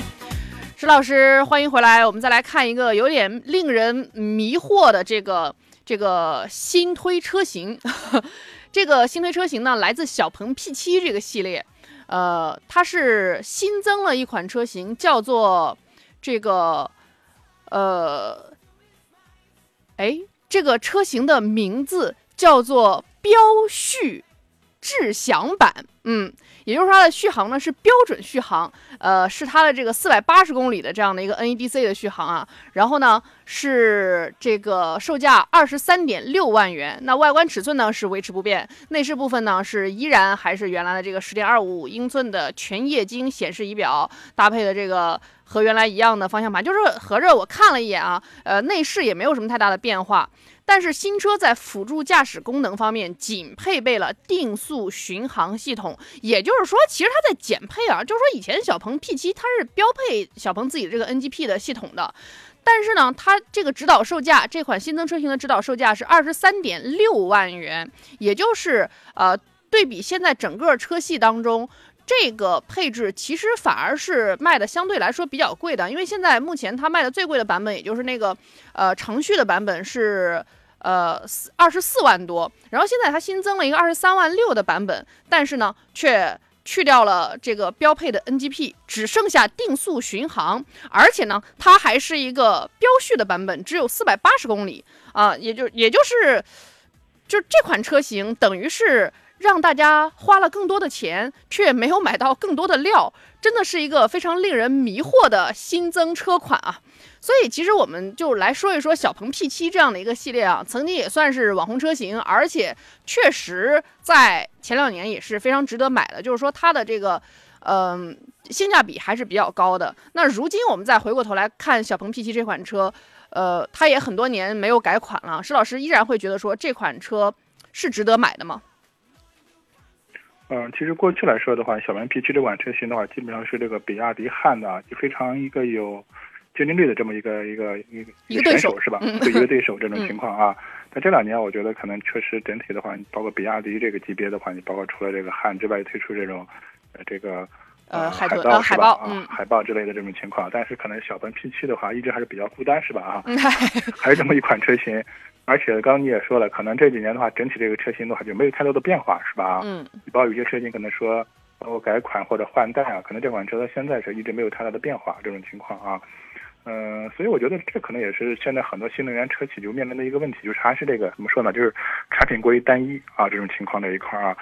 石老师，欢迎回来，我们再来看一个有点令人迷惑的这个这个新推车型。这个新推车型呢，来自小鹏 P7 这个系列，呃，它是新增了一款车型，叫做这个，呃，哎，这个车型的名字叫做标序智享版，嗯，也就是它的续航呢是标准续航，呃，是它的这个四百八十公里的这样的一个 NEDC 的续航啊。然后呢是这个售价二十三点六万元。那外观尺寸呢是维持不变，内饰部分呢是依然还是原来的这个十点二五英寸的全液晶显示仪表，搭配的这个和原来一样的方向盘，就是合着我看了一眼啊，呃，内饰也没有什么太大的变化。但是新车在辅助驾驶功能方面仅配备了定速巡航系统，也就是说，其实它在减配啊，就是说以前小鹏 P7 它是标配小鹏自己的这个 NGP 的系统的，但是呢，它这个指导售价这款新增车型的指导售价是二十三点六万元，也就是呃，对比现在整个车系当中。这个配置其实反而是卖的相对来说比较贵的，因为现在目前它卖的最贵的版本，也就是那个呃程序的版本是呃二十四万多，然后现在它新增了一个二十三万六的版本，但是呢却去掉了这个标配的 NGP，只剩下定速巡航，而且呢它还是一个标续的版本，只有四百八十公里啊，也就也就是就这款车型等于是。让大家花了更多的钱，却没有买到更多的料，真的是一个非常令人迷惑的新增车款啊！所以，其实我们就来说一说小鹏 P7 这样的一个系列啊，曾经也算是网红车型，而且确实在前两年也是非常值得买的，就是说它的这个，嗯，性价比还是比较高的。那如今我们再回过头来看小鹏 P7 这款车，呃，它也很多年没有改款了，石老师依然会觉得说这款车是值得买的吗？嗯，其实过去来说的话，小鹏 P7 这款车型的话，基本上是这个比亚迪汉的，就非常一个有竞争力的这么一个一个一个一个选手是吧？对一个对手这种情况啊。但这两年我觉得可能确实整体的话，包括比亚迪这个级别的话，你包括除了这个汉之外，推出这种呃这个呃海豹是吧？啊，海豹之类的这种情况。但是可能小鹏 P7 的话，一直还是比较孤单是吧？啊，还是这么一款车型。而且刚刚你也说了，可能这几年的话，整体这个车型的话就没有太多的变化，是吧？嗯。你包括有些车型可能说包括改款或者换代啊，可能这款车到现在是一直没有太大的变化这种情况啊。嗯，所以我觉得这可能也是现在很多新能源车企就面临的一个问题，就是还是这个怎么说呢？就是产品过于单一啊，这种情况这一块啊。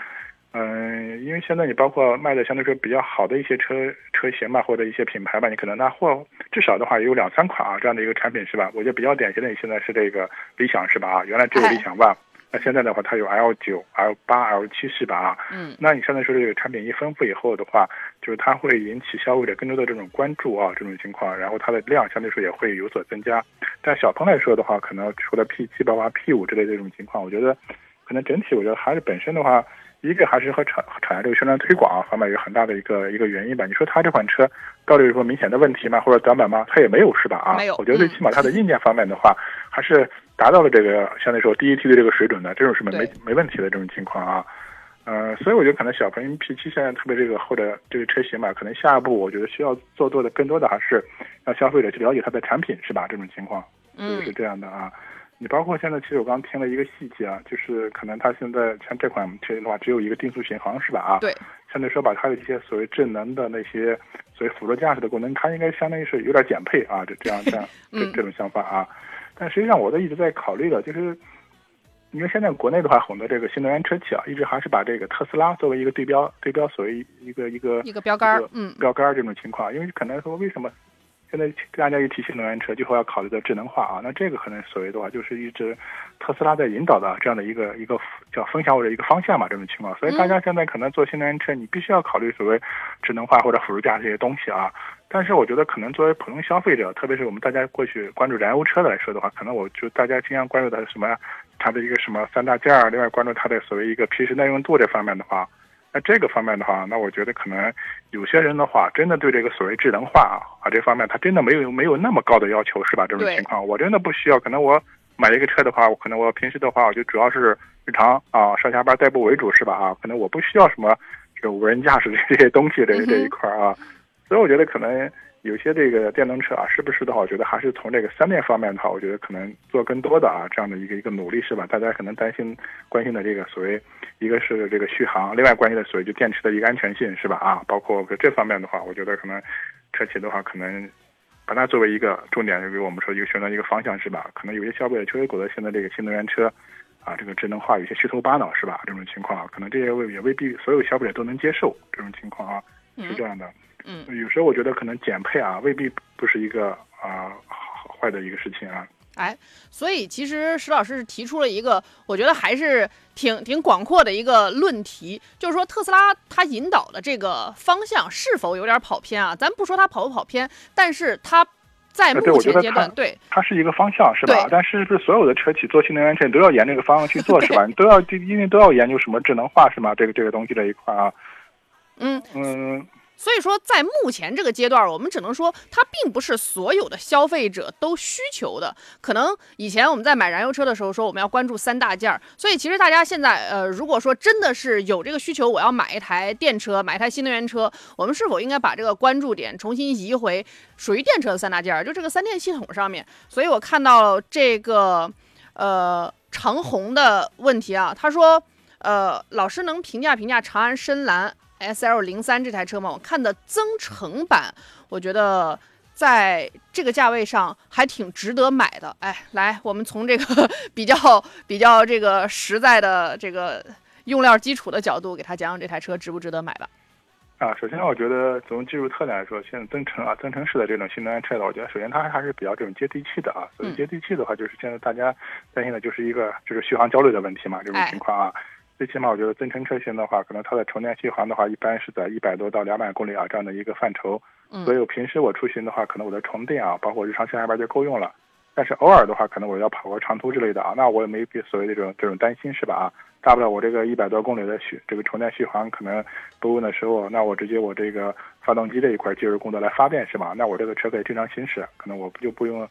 嗯，因为现在你包括卖的相对说比较好的一些车车型吧，或者一些品牌吧，你可能那货至少的话也有两三款啊，这样的一个产品是吧？我觉得比较典型的现在是这个理想是吧？啊，原来只有理想 ONE，那现在的话它有 L 九、L 八、L 七是吧？啊，嗯，那你现在说这个产品一丰富以后的话，就是它会引起消费者更多的这种关注啊，这种情况，然后它的量相对说也会有所增加。但小鹏来说的话，可能除了 P 七、八八 P 五之类的这种情况，我觉得可能整体我觉得还是本身的话。一个还是和产产业这个宣传推广方面有很大的一个一个原因吧。你说它这款车到底有什么明显的问题吗？或者短板吗？它也没有，是吧？啊，没有。我觉得最起码它的硬件方面的话，还是达到了这个相对说第一梯队这个水准的，这种是没没没问题的这种情况啊。呃，所以我觉得可能小鹏 P7 现在特别这个或者这个车型吧，可能下一步我觉得需要做多的更多的还是让消费者去了解它的产品，是吧？这种情况，嗯，是这样的啊。你包括现在，其实我刚听了一个细节啊，就是可能它现在像这款车型的话，只有一个定速巡航，是吧？啊，对。相对说把它的一些所谓智能的那些所谓辅助驾驶的功能，它应该相当于是有点减配啊，这这样这样 这这种想法啊。但实际上，我都一直在考虑的，就是因为现在国内的话，很多这个新能源车企啊，一直还是把这个特斯拉作为一个对标对标，所谓一个一个一个标杆，嗯，标杆这种情况，因为可能说为什么？现在大家一提新能源车，就会要考虑到智能化啊。那这个可能所谓的话，就是一直特斯拉在引导的这样的一个一个叫分享或者一个方向嘛，这种情况。所以大家现在可能做新能源车，你必须要考虑所谓智能化或者辅助驾驶这些东西啊。但是我觉得，可能作为普通消费者，特别是我们大家过去关注燃油车的来说的话，可能我就大家经常关注的什么，它的一个什么三大件儿，另外关注它的所谓一个皮实耐用度这方面的话。那这个方面的话，那我觉得可能有些人的话，真的对这个所谓智能化啊啊这方面，他真的没有没有那么高的要求，是吧？这种情况，我真的不需要。可能我买一个车的话，我可能我平时的话，我就主要是日常啊上下班代步为主，是吧？啊，可能我不需要什么这个无人驾驶这些东西这这一块啊，所以我觉得可能。有些这个电动车啊，是不是的话，我觉得还是从这个三电方面的话，我觉得可能做更多的啊这样的一个一个努力，是吧？大家可能担心关心的这个所谓，一个是这个续航，另外关心的所谓就电池的一个安全性，是吧？啊，包括这方面的话，我觉得可能车企的话，可能把它作为一个重点，就给我们说一个宣传一个方向，是吧？可能有些消费者确实觉得现在这个新能源车。啊，这个智能化有些虚头巴脑是吧？这种情况，可能这些未也未必所有消费者都能接受这种情况啊，是这样的。有时候我觉得可能减配啊，未必不是一个啊坏的一个事情啊。哎，所以其实石老师是提出了一个，我觉得还是挺挺广阔的一个论题，就是说特斯拉它引导的这个方向是否有点跑偏啊？咱不说它跑不跑偏，但是它在目前阶段，对它是一个方向是吧？但是不是所有的车企做新能源车都要沿这个方向去做是吧？你都要因为都要研究什么智能化是吗？这个这个东西这一块啊，嗯嗯。所以说，在目前这个阶段，我们只能说它并不是所有的消费者都需求的。可能以前我们在买燃油车的时候说我们要关注三大件儿，所以其实大家现在呃，如果说真的是有这个需求，我要买一台电车，买一台新能源车，我们是否应该把这个关注点重新移回属于电车的三大件儿，就这个三电系统上面？所以我看到这个呃长虹的问题啊，他说呃，老师能评价评价长安深蓝。S L 零三这台车嘛，我看的增程版，我觉得在这个价位上还挺值得买的。哎，来，我们从这个 比较比较这个实在的这个用料基础的角度，给他讲讲这台车值不值得买吧。啊，首先我觉得从技术特点来说，现在增程啊，增程式的这种新能源车的，我觉得首先它还是比较这种接地气的啊。所以接地气的话，就是现在大家担心的就是一个就是续航焦虑的问题嘛，这种情况啊。最起码我觉得增程车型的话，可能它的充电续航的话，一般是在一百多到两百公里啊这样的一个范畴。嗯。所以我平时我出行的话，可能我的充电啊，包括日常上下班就够用了。但是偶尔的话，可能我要跑个长途之类的啊，那我也没必所谓的这种这种担心是吧？啊，大不了我这个一百多公里的续这个充电续航可能不够的时候，那我直接我这个发动机这一块介入工作来发电是吧？那我这个车可以正常行驶，可能我不就不用。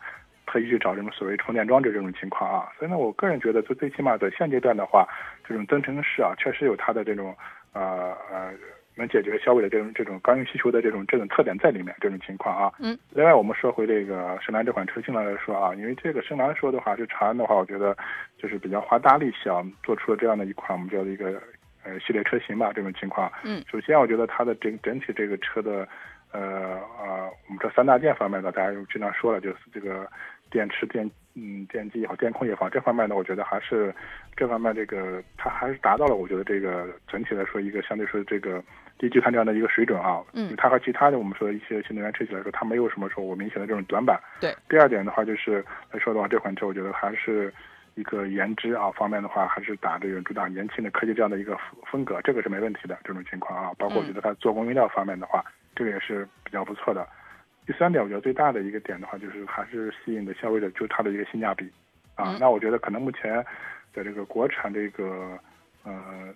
特意去找这种所谓充电装置这种情况啊，所以呢，我个人觉得，最最起码在现阶段的话，这种增程式啊，确实有它的这种呃呃能解决消费的这种这种刚性需求的这种这种特点在里面。这种情况啊，嗯。另外，我们说回这个深蓝这款车型来说啊，因为这个深蓝说的话，就长安的话，我觉得就是比较花大力气啊，做出了这样的一款我们叫的一个呃系列车型吧。这种情况，嗯。首先，我觉得它的整整体这个车的呃呃，我们这三大件方面的，大家又经常说了，就是这个。电池、电嗯、电机也好，电控也好，这方面呢，我觉得还是这方面这个它还是达到了，我觉得这个整体来说一个相对说这个低聚碳这样的一个水准啊。嗯。它和其他的我们说一些新能源车企来说，它没有什么说我明显的这种短板。对。第二点的话，就是来说的话，这款车我觉得还是一个颜值啊方面的话，还是打这个主打年轻的科技这样的一个风格，这个是没问题的这种情况啊。包括我觉得它做工用料方面的话，这个也是比较不错的。第三点，我觉得最大的一个点的话，就是还是吸引的消费者，就是它的一个性价比，啊，那我觉得可能目前在这个国产这个呃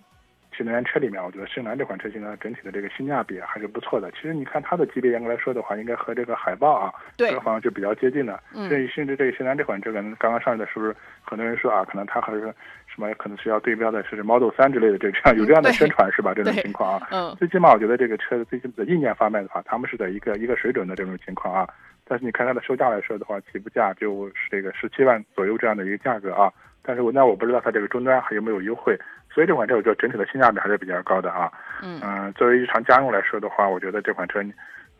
新能源车里面，我觉得深蓝这款车型呢，整体的这个性价比还是不错的。其实你看它的级别，严格来说的话，应该和这个海豹啊，这个方向就比较接近的。嗯。所以甚至这个深蓝这款车可能刚刚上市的时候，很多人说啊，可能它还是什么，可能是要对标的是 Model 三之类的这样 有这样的宣传是吧？这种情况啊。嗯。最起码我觉得这个车的最起码的硬件方面的话，他们是在一个一个水准的这种情况啊。但是你看它的售价来说的话，起步价就是这个十七万左右这样的一个价格啊。但是我那我不知道它这个终端还有没有优惠。所以这款车我觉得整体的性价比还是比较高的啊。嗯。嗯，作为日常家用来说的话，我觉得这款车，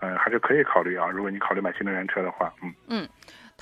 嗯，还是可以考虑啊。如果你考虑买新能源车的话，嗯。嗯。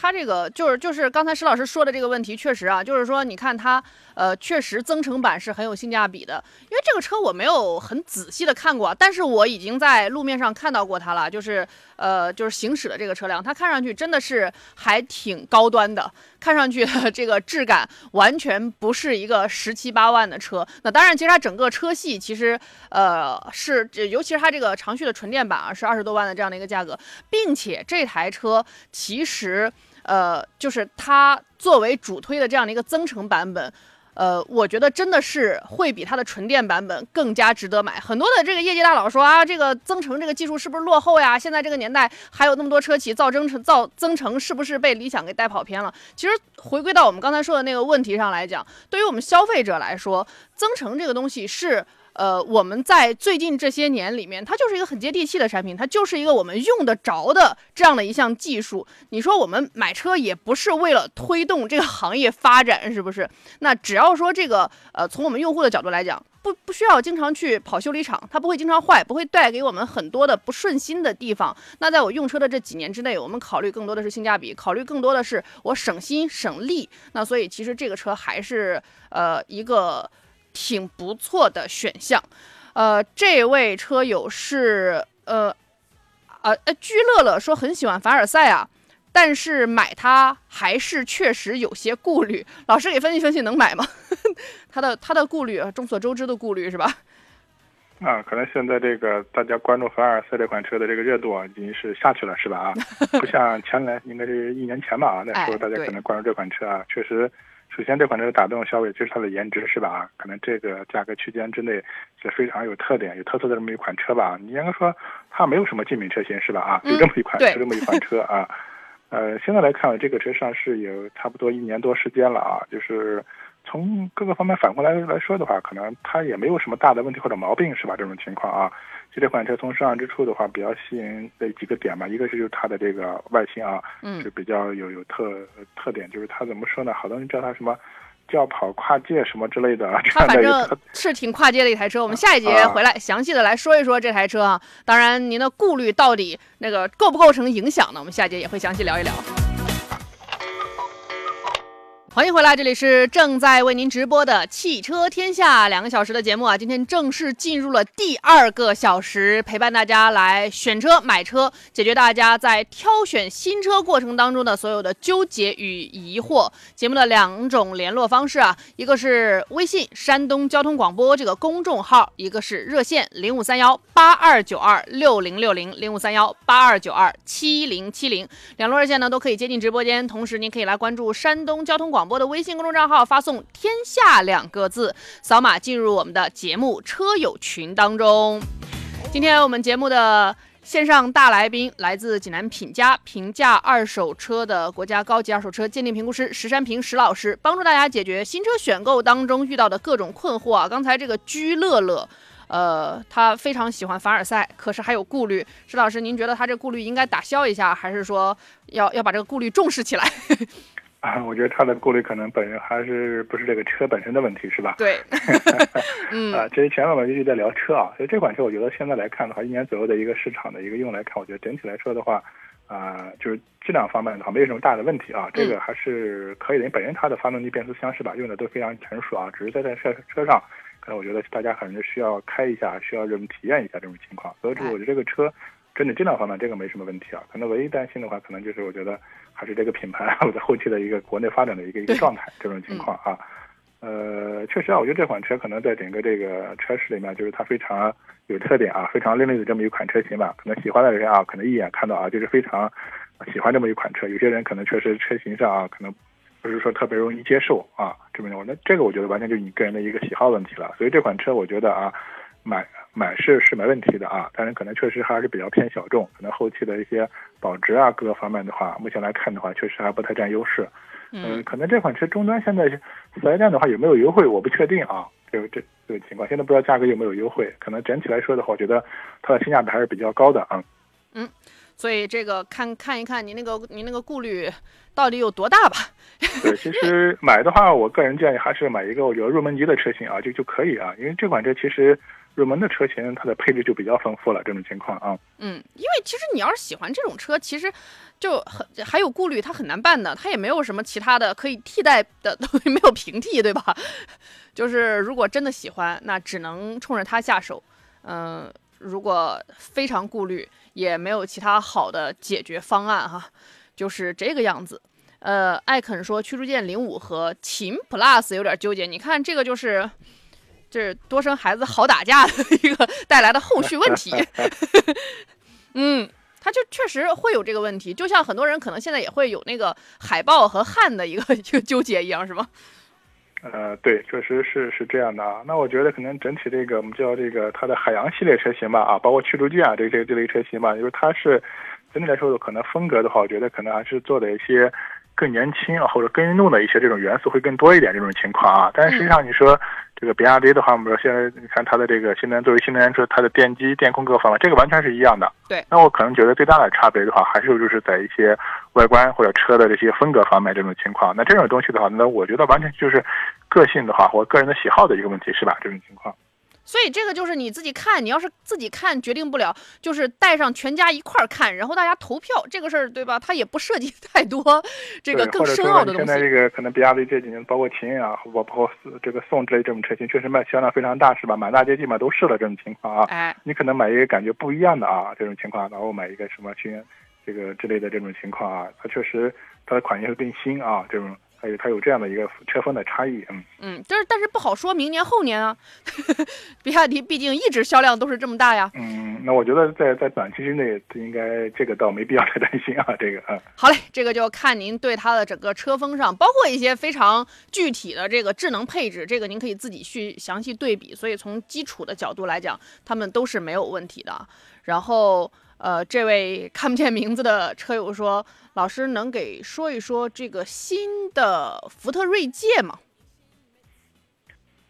它这个就是就是刚才石老师说的这个问题，确实啊，就是说你看它，呃，确实增程版是很有性价比的。因为这个车我没有很仔细的看过，但是我已经在路面上看到过它了，就是呃，就是行驶的这个车辆，它看上去真的是还挺高端的，看上去 这个质感完全不是一个十七八万的车。那当然，其实它整个车系其实呃是，尤其是它这个长续的纯电版啊，是二十多万的这样的一个价格，并且这台车其实。呃，就是它作为主推的这样的一个增程版本，呃，我觉得真的是会比它的纯电版本更加值得买。很多的这个业界大佬说啊，这个增程这个技术是不是落后呀？现在这个年代还有那么多车企造增程造增程，是不是被理想给带跑偏了？其实回归到我们刚才说的那个问题上来讲，对于我们消费者来说，增程这个东西是。呃，我们在最近这些年里面，它就是一个很接地气的产品，它就是一个我们用得着的这样的一项技术。你说我们买车也不是为了推动这个行业发展，是不是？那只要说这个，呃，从我们用户的角度来讲。不不需要经常去跑修理厂，它不会经常坏，不会带给我们很多的不顺心的地方。那在我用车的这几年之内，我们考虑更多的是性价比，考虑更多的是我省心省力。那所以其实这个车还是呃一个挺不错的选项。呃，这位车友是呃呃呃居乐乐说很喜欢凡尔赛啊，但是买它还是确实有些顾虑。老师给分析分析，能买吗？他的他的顾虑，众所周知的顾虑是吧？啊，可能现在这个大家关注凡尔赛这款车的这个热度啊，已经是下去了，是吧？啊，不像前来应该是一年前吧啊，那时候大家可能关注这款车啊，确实，首先这款车打动消费就是它的颜值，是吧？啊，可能这个价格区间之内是非常有特点、有特色的这么一款车吧？你应该说它没有什么竞品车型，是吧？啊，就这么一款，就这么一款车啊。呃，现在来看，这个车上市也差不多一年多时间了啊，就是。从各个方面反过来来说的话，可能它也没有什么大的问题或者毛病，是吧？这种情况啊，就这款车从上岸之初的话，比较吸引的几个点吧，一个是就是它的这个外形啊，嗯，就比较有有特特点，就是它怎么说呢？好多人叫它什么轿跑跨界什么之类的。它反正是挺跨界的一台车。我们下一节回来详细的来说一说这台车啊。当然，您的顾虑到底那个构不构成影响呢？我们下节也会详细聊一聊。欢迎回来，这里是正在为您直播的汽车天下两个小时的节目啊，今天正式进入了第二个小时，陪伴大家来选车、买车，解决大家在挑选新车过程当中的所有的纠结与疑惑。节目的两种联络方式啊，一个是微信山东交通广播这个公众号，一个是热线零五三幺八二九二六零六零零五三幺八二九二七零七零，两路热线呢都可以接进直播间，同时您可以来关注山东交通广。广播的微信公众账号发送“天下”两个字，扫码进入我们的节目车友群当中。今天我们节目的线上大来宾来自济南品家评价二手车的国家高级二手车鉴定评估师石山平石老师，帮助大家解决新车选购当中遇到的各种困惑啊。刚才这个居乐乐，呃，他非常喜欢凡尔赛，可是还有顾虑。石老师，您觉得他这顾虑应该打消一下，还是说要要把这个顾虑重视起来？啊，我觉得他的顾虑可能本人还是不是这个车本身的问题，是吧？对，嗯啊，其实前面我们一直在聊车啊，所以这款车我觉得现在来看的话，一年左右的一个市场的一个用来看，我觉得整体来说的话，啊，就是质量方面的话没有什么大的问题啊，这个还是可以的。本身它的发动机、变速箱是吧，用的都非常成熟啊，只是在在车车上，可能我觉得大家可能需要开一下，需要这种体验一下这种情况。所以我觉得这个车整体质量方面这个没什么问题啊，可能唯一担心的话，可能就是我觉得。还是这个品牌 我在后期的一个国内发展的一个一个状态，这种情况啊，呃，确实啊，我觉得这款车可能在整个这个车市里面，就是它非常有特点啊，非常另类的这么一款车型吧。可能喜欢的人啊，可能一眼看到啊，就是非常喜欢这么一款车。有些人可能确实车型上啊，可能不是说特别容易接受啊，这么种。那这个我觉得完全就是你个人的一个喜好问题了。所以这款车我觉得啊，买买是是没问题的啊，但是可能确实还是比较偏小众，可能后期的一些。保值啊，各个方面的话，目前来看的话，确实还不太占优势。嗯，可能这款车终端现在四 S 店的话有没有优惠，我不确定啊。这个这这个情况，现在不知道价格有没有优惠。可能整体来说的话，我觉得它的性价比还是比较高的啊。嗯，所以这个看看一看您那个您那个顾虑到底有多大吧。对，其实买的话，我个人建议还是买一个我觉得入门级的车型啊，就就可以啊，因为这款车其实。入门的车型，它的配置就比较丰富了。这种情况啊，嗯，因为其实你要是喜欢这种车，其实就很还有顾虑，它很难办的，它也没有什么其他的可以替代的东西，没有平替，对吧？就是如果真的喜欢，那只能冲着它下手。嗯，如果非常顾虑，也没有其他好的解决方案哈，就是这个样子。呃，艾肯说驱逐舰零五和秦 Plus 有点纠结，你看这个就是。这是多生孩子好打架的一个带来的后续问题，嗯，他就确实会有这个问题，就像很多人可能现在也会有那个海豹和汉的一个一个纠结一样，是吗？呃，对，确实是是这样的啊。那我觉得可能整体这个我们叫这个它的海洋系列车型吧，啊，包括驱逐舰啊这这这类车型吧，因为它是整体来说可能风格的话，我觉得可能还是做的一些。更年轻啊，或者更运动的一些这种元素会更多一点这种情况啊。但是实际上你说这个比亚迪的话，我们说现在你看它的这个新能源作为新能源车，它的电机、电控各方面，这个完全是一样的。对。那我可能觉得最大的差别的话，还是就是在一些外观或者车的这些风格方面这种情况。那这种东西的话，那我觉得完全就是个性的话或个人的喜好的一个问题，是吧？这种情况。所以这个就是你自己看，你要是自己看决定不了，就是带上全家一块儿看，然后大家投票这个事儿，对吧？它也不涉及 太多 这个更深奥的东西。现在这个可能比亚迪这几年，包括秦啊，包括这个宋之类这种车型，确实卖销量非常大，是吧？满大街基本上都是了这种情况啊。哎，你可能买一个感觉不一样的啊，这种情况，然后买一个什么新这个之类的这种情况啊，它确实它的款型会更新啊，这种。还有它有这样的一个车风的差异，嗯嗯，但是但是不好说明年后年啊，比亚迪毕竟一直销量都是这么大呀。嗯，那我觉得在在短期之内应该这个倒没必要太担心啊，这个嗯。好嘞，这个就看您对它的整个车风上，包括一些非常具体的这个智能配置，这个您可以自己去详细对比。所以从基础的角度来讲，他们都是没有问题的。然后。呃，这位 看不见名字的车友说：“老师能给说一说这个新的福特锐界吗？”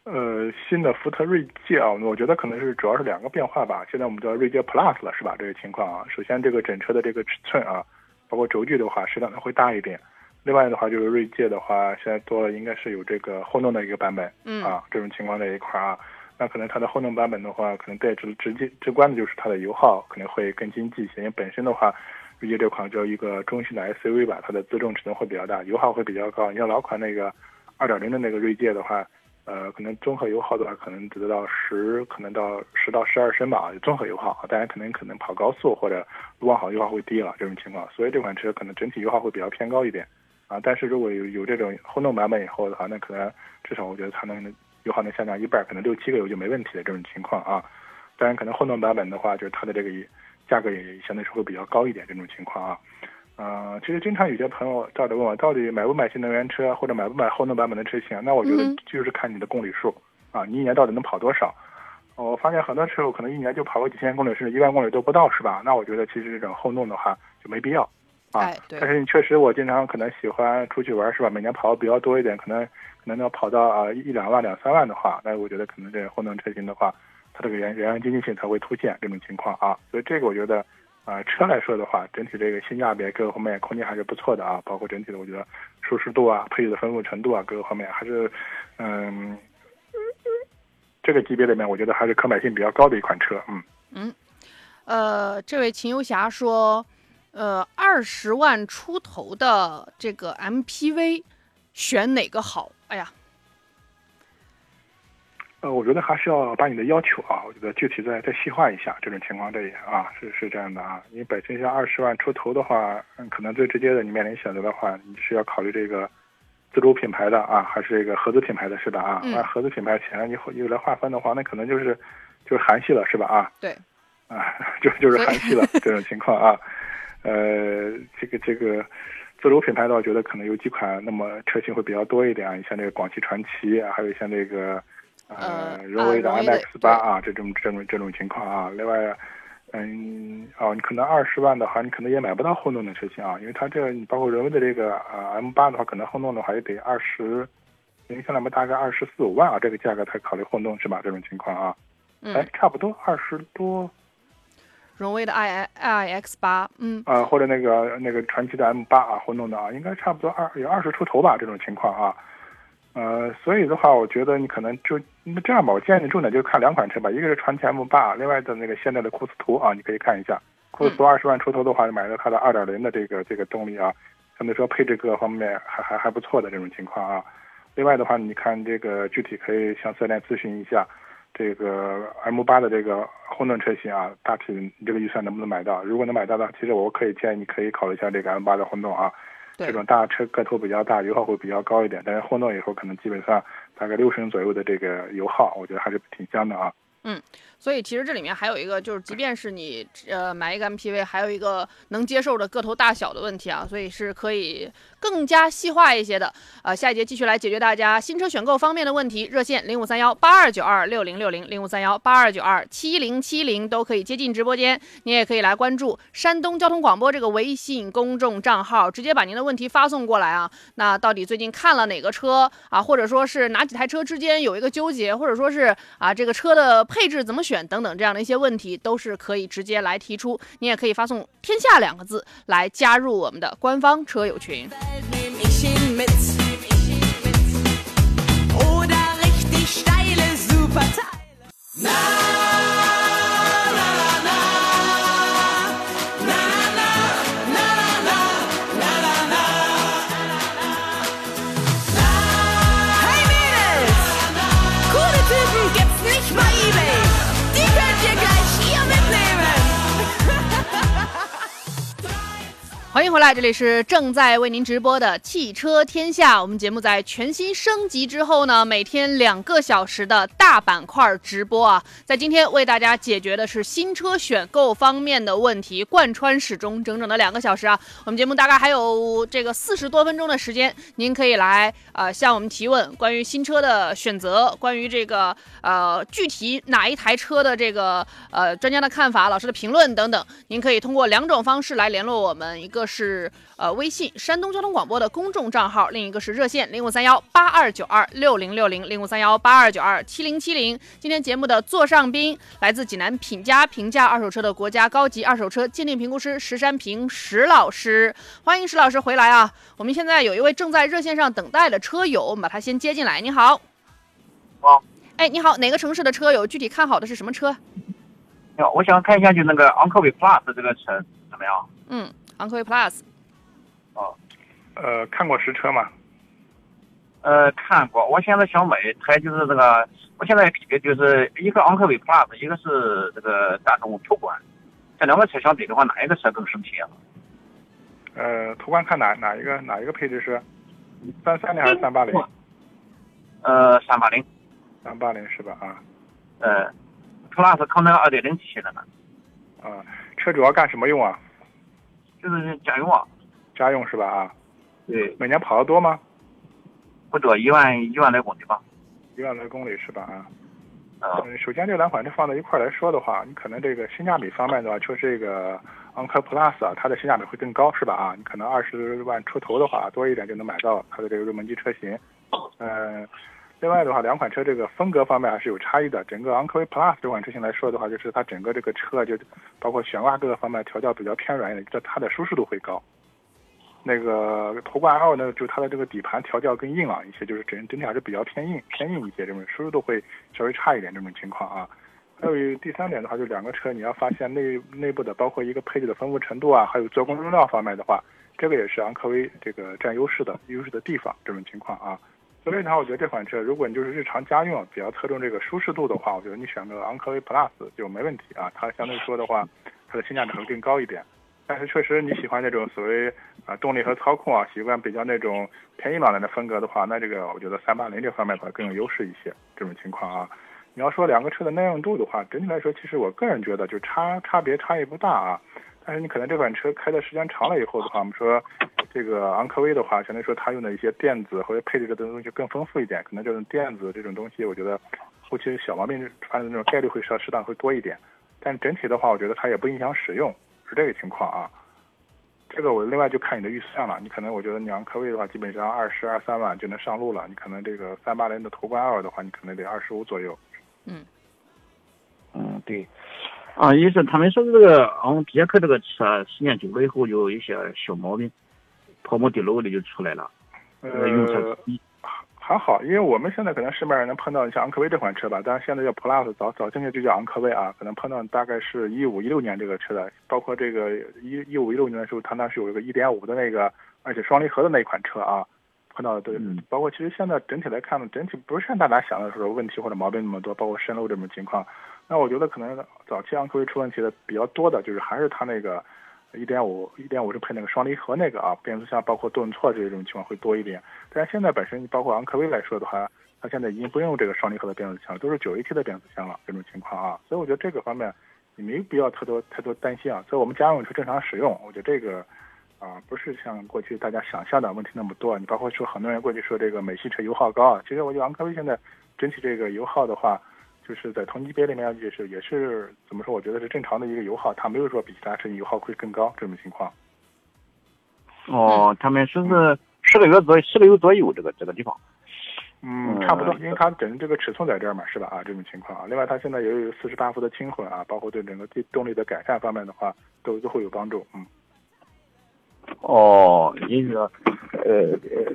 呃，新的福特锐界啊，我觉得可能是主要是两个变化吧。现在我们叫锐界 Plus 了，是吧？这个情况啊，首先这个整车的这个尺寸啊，包括轴距的话，适当的会大一点。另外的话，就是锐界的话，现在多了应该是有这个混动的一个版本，嗯啊，这种情况在一块啊。那可能它的后动版本的话，可能带直直接直观的就是它的油耗可能会更经济一些。因为本身的话，锐界这款叫一个中型的 SUV 吧，它的自重尺寸会比较大，油耗会比较高。你像老款那个2.0的那个锐界的话，呃，可能综合油耗的话，可能只得到十，可能到十到十二升吧，综合油耗。当然可能可能跑高速或者路况好，油耗会低了这种情况。所以这款车可能整体油耗会比较偏高一点啊。但是如果有有这种混动版本以后的话，那可能至少我觉得它能。油耗能下降一半，可能六七个油就没问题的这种情况啊。当然，可能混动版本的话，就是它的这个价格也相对是会比较高一点这种情况啊。嗯，其实经常有些朋友到底问我，到底买不买新能源车，或者买不买混动版本的车型？那我觉得就是看你的公里数啊，你一年到底能跑多少？我发现很多时候可能一年就跑个几千公里，甚至一万公里都不到，是吧？那我觉得其实这种混动的话就没必要啊。但是你确实，我经常可能喜欢出去玩，是吧？每年跑的比较多一点，可能。可能要跑到啊一两万两三万的话，那我觉得可能这混动车型的话，它这个原原经济性才会凸显这种情况啊。所以这个我觉得，啊车来说的话，整体这个性价比各个方面空间还是不错的啊。包括整体的我觉得舒适度啊、配置的丰富程度啊各个方面还是，嗯，这个级别里面我觉得还是可买性比较高的一款车。嗯嗯，呃，这位秦游侠说，呃，二十万出头的这个 MPV。选哪个好？哎呀，呃，我觉得还是要把你的要求啊，我觉得具体再再细化一下。这种情况这也啊，是是这样的啊。你本身像二十万出头的话，嗯，可能最直接的你面临选择的话，你是要考虑这个自主品牌的啊，还是这个合资品牌的，是吧？啊，按合资品牌钱你又来划分的话，那可能就是就是韩系了，是吧？啊，对，啊，就就是韩系了这种情况啊。呃，这个这个。自主品牌的话，我觉得可能有几款，那么车型会比较多一点啊，你像这个广汽传祺，还有像这个呃荣威的 MX 八啊，这种这种这种情况啊。另外，嗯，哦，你可能二十万的话，你可能也买不到混动的车型啊，因为它这你包括荣威的这个啊 M 八的话，可能混动的话也得二十，您像那么大概二十四五万啊，这个价格才考虑混动是吧？这种情况啊，哎，差不多二十多。荣威的 i i x 八，嗯，啊，或者那个那个传祺的 M 八啊，混动的啊，应该差不多二有二十出头吧，这种情况啊，呃，所以的话，我觉得你可能就那这样吧，我建议你重点就看两款车吧，一个是传祺 M 八，另外的那个现在的库斯图啊，你可以看一下，库斯图二十万出头的话，买了它的二点零的这个这个动力啊，相对说配置各方面还还还不错的这种情况啊，另外的话，你看这个具体可以向四 S 店咨询一下。这个 M 八的这个混动车型啊，大体你这个预算能不能买到？如果能买到的话，其实我可以建议你可以考虑一下这个 M 八的混动啊。这种大车个头比较大，油耗会比较高一点，但是混动以后可能基本上大概六升左右的这个油耗，我觉得还是挺香的啊。所以其实这里面还有一个，就是即便是你呃买一个 MPV，还有一个能接受的个头大小的问题啊，所以是可以更加细化一些的。呃，下一节继续来解决大家新车选购方面的问题，热线零五三幺八二九二六零六零零五三幺八二九二七零七零都可以接进直播间，你也可以来关注山东交通广播这个微信公众账号，直接把您的问题发送过来啊。那到底最近看了哪个车啊，或者说是哪几台车之间有一个纠结，或者说是啊这个车的配置怎么选选等等这样的一些问题，都是可以直接来提出。你也可以发送“天下”两个字来加入我们的官方车友群。欢迎回来，这里是正在为您直播的汽车天下。我们节目在全新升级之后呢，每天两个小时的大板块直播啊，在今天为大家解决的是新车选购方面的问题，贯穿始终，整整的两个小时啊。我们节目大概还有这个四十多分钟的时间，您可以来呃向我们提问，关于新车的选择，关于这个呃具体哪一台车的这个呃专家的看法、老师的评论等等，您可以通过两种方式来联络我们，一个是呃微信山东交通广播的公众账号，另一个是热线零五三幺八二九二六零六零零五三幺八二九二七零七零。今天节目的座上宾来自济南品家评价二手车的国家高级二手车鉴定评估师石山平石老师，欢迎石老师回来啊！我们现在有一位正在热线上等待的车友，我们把他先接进来。你好，好，哎，你好，哪个城市的车友？具体看好的是什么车？你好，我想看一下就那个昂科威 Plus 这个车怎么样？嗯，昂科威 Plus。哦呃，看过实车吗？呃，看过，我现在想买一台就是这个，我现在就是一个昂科威 Plus，一个是这个大众途观，这两个车相比的话，哪一个车更省钱？呃，途观看哪哪一个哪一个配置是？三三零还是三八零？呃，三八零，三八零是吧？啊呃，Plus 可能二点零 T 的呢，啊，车主要干什么用啊？就是家用啊，家用是吧？啊，对，每年跑得多吗？不多，一万一万来公里吧，一万来公里是吧？啊。啊、嗯，首先这两款车放在一块儿来说的话，你可能这个性价比方面的话，就是这个昂科 Plus 啊，它的性价比会更高，是吧？啊，你可能二十万出头的话，多一点就能买到它的这个入门级车型。嗯，另外的话，两款车这个风格方面还是有差异的。整个昂科威 Plus 这款车型来说的话，就是它整个这个车就包括悬挂各个方面调教比较偏软一点，这它的舒适度会高。那个途观 L 呢，就它的这个底盘调教更硬朗一些，就是整整体还是比较偏硬偏硬一些，这种舒适度会稍微差一点这种情况啊。还有第三点的话，就两个车你要发现内内部的包括一个配置的丰富程度啊，还有做工用料方面的话，这个也是昂科威这个占优势的优势的地方这种情况啊。所以呢，我觉得这款车如果你就是日常家用比较侧重这个舒适度的话，我觉得你选个昂科威 Plus 就没问题啊。它相对说的话，它的性价比会更高一点。但是确实你喜欢那种所谓啊动力和操控啊，习惯比较那种偏硬朗的风格的话，那这个我觉得三八零这方面的话更有优势一些。这种情况啊，你要说两个车的耐用度的话，整体来说，其实我个人觉得就差差别差异不大啊。但是你可能这款车开的时间长了以后的话，我们说这个昂科威的话，相对说它用的一些电子或者配置的东西更丰富一点，可能这种电子这种东西，我觉得后期小毛病发生的那种概率会稍适当会多一点。但整体的话，我觉得它也不影响使用，是这个情况啊。这个我另外就看你的预算了，你可能我觉得你昂科威的话，基本上二十二三万就能上路了，你可能这个三八零的途观 L 的话，你可能得二十五左右。嗯，嗯，对，啊，也是他们说这个昂别克这个车时间久了以后就有一些小毛病，泡沫滴漏的就出来了，呃，用车还好，因为我们现在可能市面上能碰到像昂科威这款车吧，但是现在叫 Plus，早早进去就叫昂科威啊，可能碰到大概是一五一六年这个车的，包括这个一一五一六年的时候，它那是有一个一点五的那个，而且双离合的那款车啊，碰到的对，嗯包括其实现在整体来看呢，整体不是像大家想的说问题或者毛病那么多，包括渗漏这种情况，那我觉得可能早期昂科威出问题的比较多的就是还是它那个。一点五，一点五是配那个双离合那个啊，变速箱包括顿挫这种情况会多一点。但是现在本身你包括昂科威来说的话，它现在已经不用这个双离合的变速箱了，都是九 AT 的变速箱了这种情况啊。所以我觉得这个方面你没必要太多太多担心啊。所以我们家用车正常使用，我觉得这个啊不是像过去大家想象的问题那么多。你包括说很多人过去说这个美系车油耗高啊，其实我觉得昂科威现在整体这个油耗的话。就是在同级别里面，也是也是怎么说？我觉得是正常的一个油耗，它没有说比其他车型油耗会更高这种情况。哦，他们说是十个月左十个月左右这个这个地方。嗯，差不多，因为它整这个尺寸在这儿嘛，是吧？啊，这种情况啊。另外，它现在也有四十八伏的轻混啊，包括对整个电动力的改善方面的话，都都会有帮助。嗯。哦，也就是说，呃呃，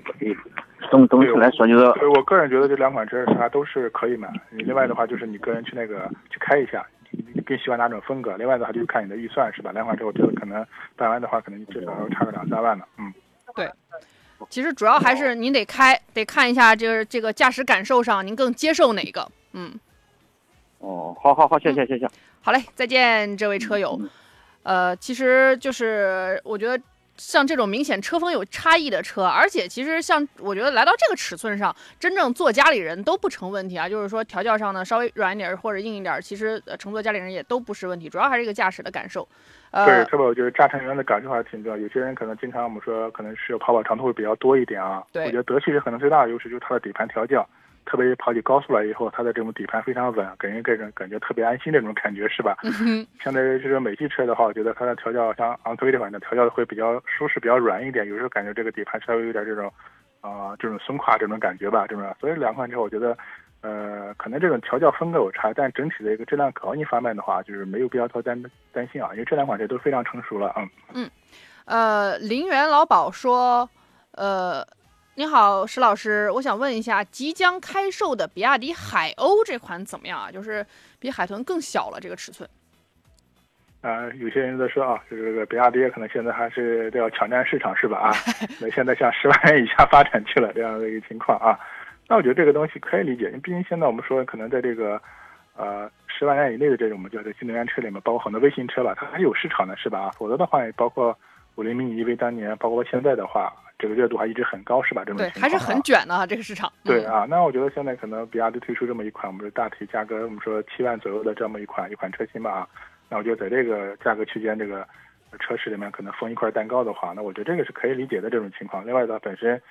总总体来说就是，所以我个人觉得这两款车它都是可以买。另外的话，就是你个人去那个去开一下，你更喜欢哪种风格？另外的话，就是看你的预算是吧？两款车我觉得可能办完的话，可能至少要差个两三万呢。嗯，对。其实主要还是您得开，得看一下这个这个驾驶感受上，您更接受哪个？嗯。哦，好好好，谢谢谢谢。好嘞，再见，这位车友。呃，其实就是我觉得。像这种明显车风有差异的车，而且其实像我觉得来到这个尺寸上，真正坐家里人都不成问题啊。就是说调教上呢稍微软一点或者硬一点，其实乘坐家里人也都不是问题，主要还是一个驾驶的感受。呃，对，特别我觉得驾乘员的感受还是挺重要。有些人可能经常我们说可能是跑跑长途会比较多一点啊。对，我觉得德系车可能最大的优势就是它的底盘调教。特别跑起高速来以后，它的这种底盘非常稳，给人给人感觉特别安心这种感觉是吧？相对于这种美系车的话，我觉得它的调教像昂科威这款的调教的会比较舒适、比较软一点，有时候感觉这个底盘稍微有点这种啊这种松垮这种感觉吧，这种。所以两款车我觉得，呃，可能这种调教风格有差，但整体的一个质量可靠性方面的话，就是没有必要多担担心啊，因为这两款车都非常成熟了嗯。嗯，呃，林园老鸨说，呃。你好，石老师，我想问一下，即将开售的比亚迪海鸥这款怎么样啊？就是比海豚更小了，这个尺寸。啊，有些人在说啊，就是这个比亚迪可能现在还是都要抢占市场，是吧？啊，那现在向十万元以下发展去了这样的一个情况啊。那我觉得这个东西可以理解，因为毕竟现在我们说可能在这个呃十万元以内的这种我们叫做新能源车里面，包括很多微型车吧，它还有市场的，是吧？否则的话，包括五菱迷你 EV 当年，包括现在的话。这个热度还一直很高，是吧？这种对，还是很卷的这个市场。对啊，那我觉得现在可能比亚迪推出这么一款，我们说大体价格，我们说七万左右的这么一款一款车型吧啊。那我觉得在这个价格区间，这个车市里面可能分一块蛋糕的话，那我觉得这个是可以理解的这种情况。另外，呢本身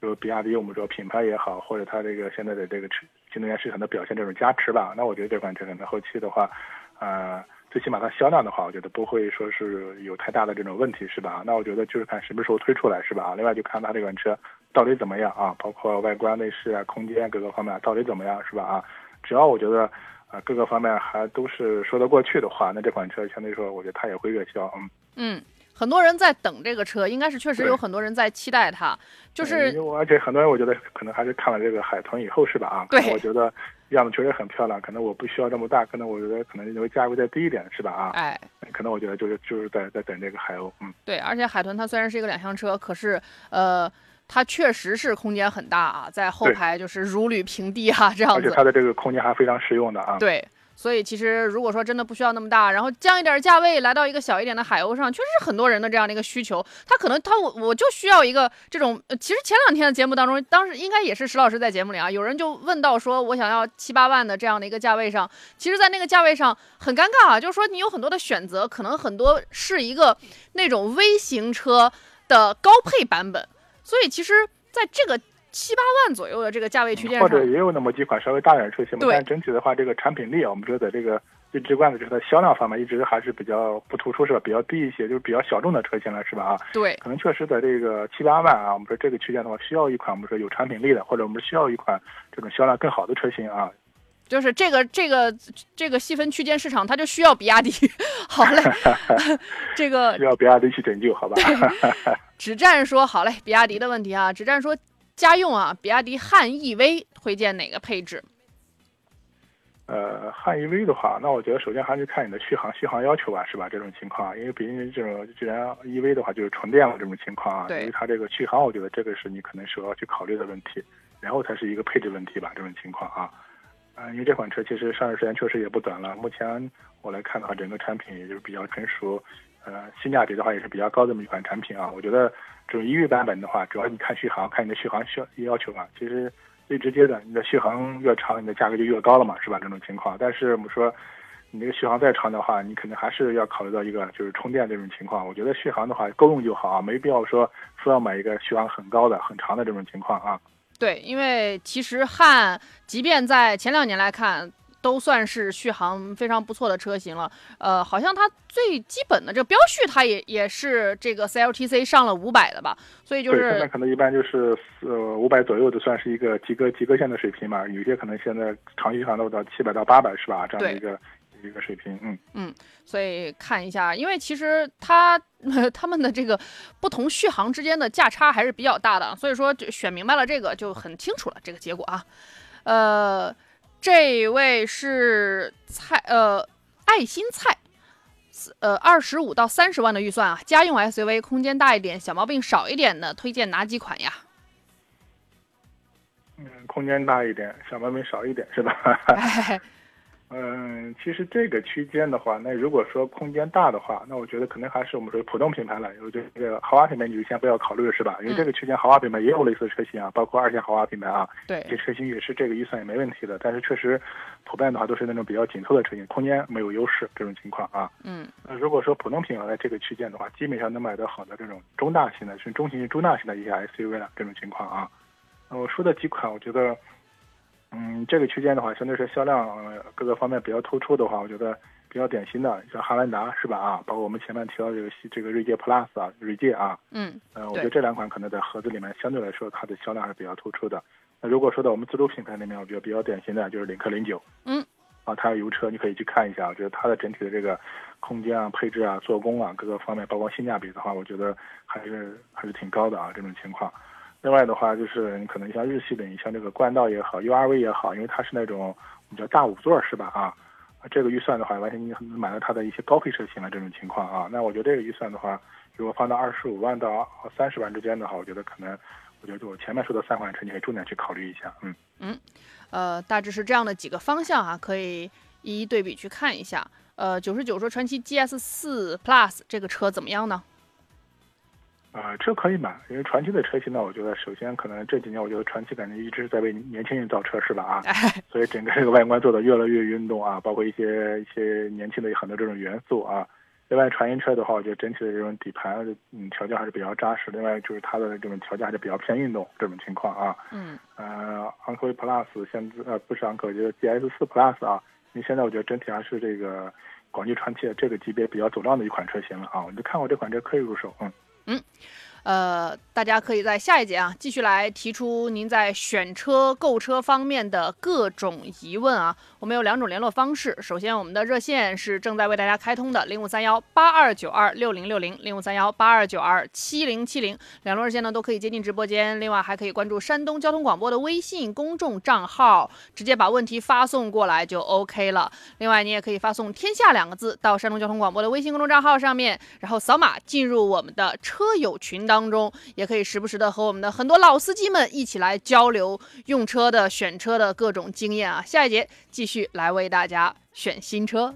就比亚迪，我们说品牌也好，或者它这个现在的这个车新能源市场的表现这种加持吧，那我觉得这款车可能后期的话，呃。最起码它销量的话，我觉得不会说是有太大的这种问题，是吧？那我觉得就是看什么时候推出来，是吧？另外就看它这款车到底怎么样啊，包括外观、内饰啊、空间各个方面到底怎么样，是吧？啊，只要我觉得啊各个方面还都是说得过去的话，那这款车相对说，我觉得它也会热销，嗯。嗯。很多人在等这个车，应该是确实有很多人在期待它。就是，而且很多人我觉得可能还是看了这个海豚以后是吧？啊，对，我觉得样子确实很漂亮。可能我不需要这么大，可能我觉得可能因为价位再低一点是吧？啊，哎，可能我觉得就是就是在在等这个海鸥，嗯，对。而且海豚它虽然是一个两厢车，可是呃，它确实是空间很大啊，在后排就是如履平地啊，这样子。而且它的这个空间还非常实用的啊。对。所以其实如果说真的不需要那么大，然后降一点价位来到一个小一点的海鸥上，确实是很多人的这样的一个需求。他可能他我我就需要一个这种。其实前两天的节目当中，当时应该也是石老师在节目里啊，有人就问到说，我想要七八万的这样的一个价位上，其实，在那个价位上很尴尬啊，就是说你有很多的选择，可能很多是一个那种微型车的高配版本。所以其实在这个。七八万左右的这个价位区间或者也有那么几款稍微大点的车型嘛。但整体的话，这个产品力，我们觉得这个最直观的就是它销量方面一直还是比较不突出，是吧？比较低一些，就是比较小众的车型了，是吧？啊，对，可能确实在这个七八万啊，我们说这个区间的话，需要一款我们说有产品力的，或者我们需要一款这种销量更好的车型啊。就是这个这个这个细分区间市场，它就需要比亚迪。好嘞，这个需要比亚迪去拯救，好吧？只战说好嘞，比亚迪的问题啊，只战说。家用啊，比亚迪汉 EV 推荐哪个配置？呃，汉 EV 的话，那我觉得首先还是看你的续航续航要求吧，是吧？这种情况，因为毕竟这种既然 EV 的话就是纯电了这种情况啊，因为它这个续航，我觉得这个是你可能首要去考虑的问题，然后才是一个配置问题吧，这种情况啊。啊，因为这款车其实上市时间确实也不短了，目前我来看的话，整个产品也就是比较成熟，呃，性价比的话也是比较高这么一款产品啊，我觉得。这种 EV 版本的话，主要你看续航，看你的续航需要要求嘛。其实最直接的，你的续航越长，你的价格就越高了嘛，是吧？这种情况。但是我们说，你这个续航再长的话，你肯定还是要考虑到一个就是充电这种情况。我觉得续航的话够用就好啊，没必要说说要买一个续航很高的、很长的这种情况啊。对，因为其实汉即便在前两年来看。都算是续航非常不错的车型了，呃，好像它最基本的这个标续，它也也是这个 CLTC 上了五百的吧，所以就是现在可能一般就是呃五百左右的算是一个及格及格线的水平嘛，有些可能现在长续航都到七百到八百是吧？这样的一个一个水平，嗯嗯，所以看一下，因为其实它 他们的这个不同续航之间的价差还是比较大的，所以说选明白了这个就很清楚了这个结果啊，呃。这位是菜呃爱心菜，呃二十五到三十万的预算啊，家用 SUV，空间大一点，小毛病少一点的，推荐哪几款呀？嗯，空间大一点，小毛病少一点，是吧？嗯，其实这个区间的话，那如果说空间大的话，那我觉得可能还是我们说普通品牌了。我觉得这个豪华品牌你就先不要考虑了，是吧？因为这个区间豪华品牌也有类似的车型啊，包括二线豪华品牌啊，对，这车型也是这个预算也没问题的。但是确实，普遍的话都是那种比较紧凑的车型，空间没有优势这种情况啊。嗯，那如果说普通品牌这个区间的话，基本上能买到好的这种中大型的，是中型、中大型的一些 SUV 了这种情况啊。我说的几款，我觉得。嗯，这个区间的话，相对是销量各个方面比较突出的话，我觉得比较典型的，像汉兰达是吧？啊，包括我们前面提到这个这个锐界 Plus 啊，锐界啊，嗯，呃，我觉得这两款可能在盒子里面相对来说它的销量还是比较突出的。那如果说到我们自主品牌里面，我觉得比较典型的就是领克零九，嗯，啊，它是油车，你可以去看一下，我觉得它的整体的这个空间啊、配置啊、做工啊各个方面，包括性价比的话，我觉得还是还是挺高的啊，这种情况。另外的话，就是你可能像日系的，你像这个冠道也好，URV 也好，因为它是那种我们叫大五座是吧？啊，这个预算的话，完全你能买到它的一些高配车型了这种情况啊。那我觉得这个预算的话，如果放到二十五万到三十万之间的话，我觉得可能，我觉得我前面说的三款车，你可以重点去考虑一下。嗯嗯，呃，大致是这样的几个方向啊，可以一一对比去看一下。呃，九十九说传祺 GS 四 Plus 这个车怎么样呢？啊，车可以买，因为传祺的车型呢，我觉得首先可能这几年，我觉得传祺感觉一直在为年轻人造车，是吧？啊，所以整个这个外观做的越来越运动啊，包括一些一些年轻的很多这种元素啊。另外，传音车的话，我觉得整体的这种底盘嗯调教还是比较扎实。另外就是它的这种调教还是比较偏运动这种情况啊。嗯。呃，昂科威 Plus 现在呃不是昂科威，就是 GS 四 Plus 啊。因为现在我觉得整体还是这个广汽传祺这个级别比较走量的一款车型了啊。我就看过这款车可以入手，嗯。嗯，呃，大家可以在下一节啊，继续来提出您在选车、购车方面的各种疑问啊。我们有两种联络方式，首先我们的热线是正在为大家开通的零五三幺八二九二六零六零零五三幺八二九二七零七零，两路热线呢都可以接进直播间。另外还可以关注山东交通广播的微信公众账号，直接把问题发送过来就 OK 了。另外你也可以发送“天下”两个字到山东交通广播的微信公众账号上面，然后扫码进入我们的车友群的当中，也可以时不时的和我们的很多老司机们一起来交流用车的、选车的各种经验啊。下一节继续。来为大家选新车。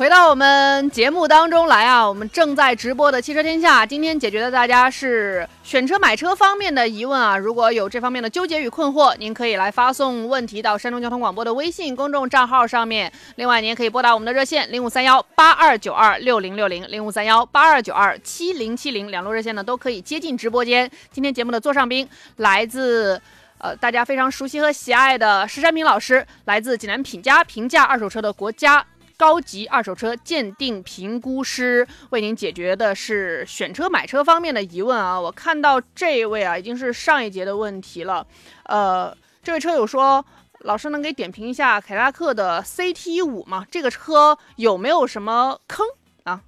回到我们节目当中来啊，我们正在直播的汽车天下，今天解决的大家是选车买车方面的疑问啊。如果有这方面的纠结与困惑，您可以来发送问题到山东交通广播的微信公众账号上面。另外，您也可以拨打我们的热线零五三幺八二九二六零六零零五三幺八二九二七零七零，两路热线呢都可以接进直播间。今天节目的座上宾来自呃大家非常熟悉和喜爱的石山平老师，来自济南品家评价二手车的国家。高级二手车鉴定评估师为您解决的是选车买车方面的疑问啊！我看到这一位啊，已经是上一节的问题了。呃，这位车友说，老师能给点评一下凯迪拉克的 CT 五吗？这个车有没有什么坑啊？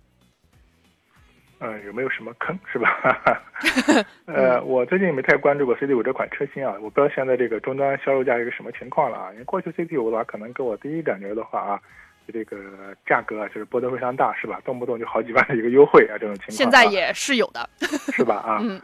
嗯，有没有什么坑是吧？呃，我最近没太关注过 CT 五这款车型啊，我不知道现在这个终端销售价是个什么情况了啊。因为过去 CT 五的话，可能给我第一感觉的话啊。这个价格啊，就是波动非常大，是吧？动不动就好几万的一个优惠啊，这种情况现在也是有的，是吧？啊，嗯，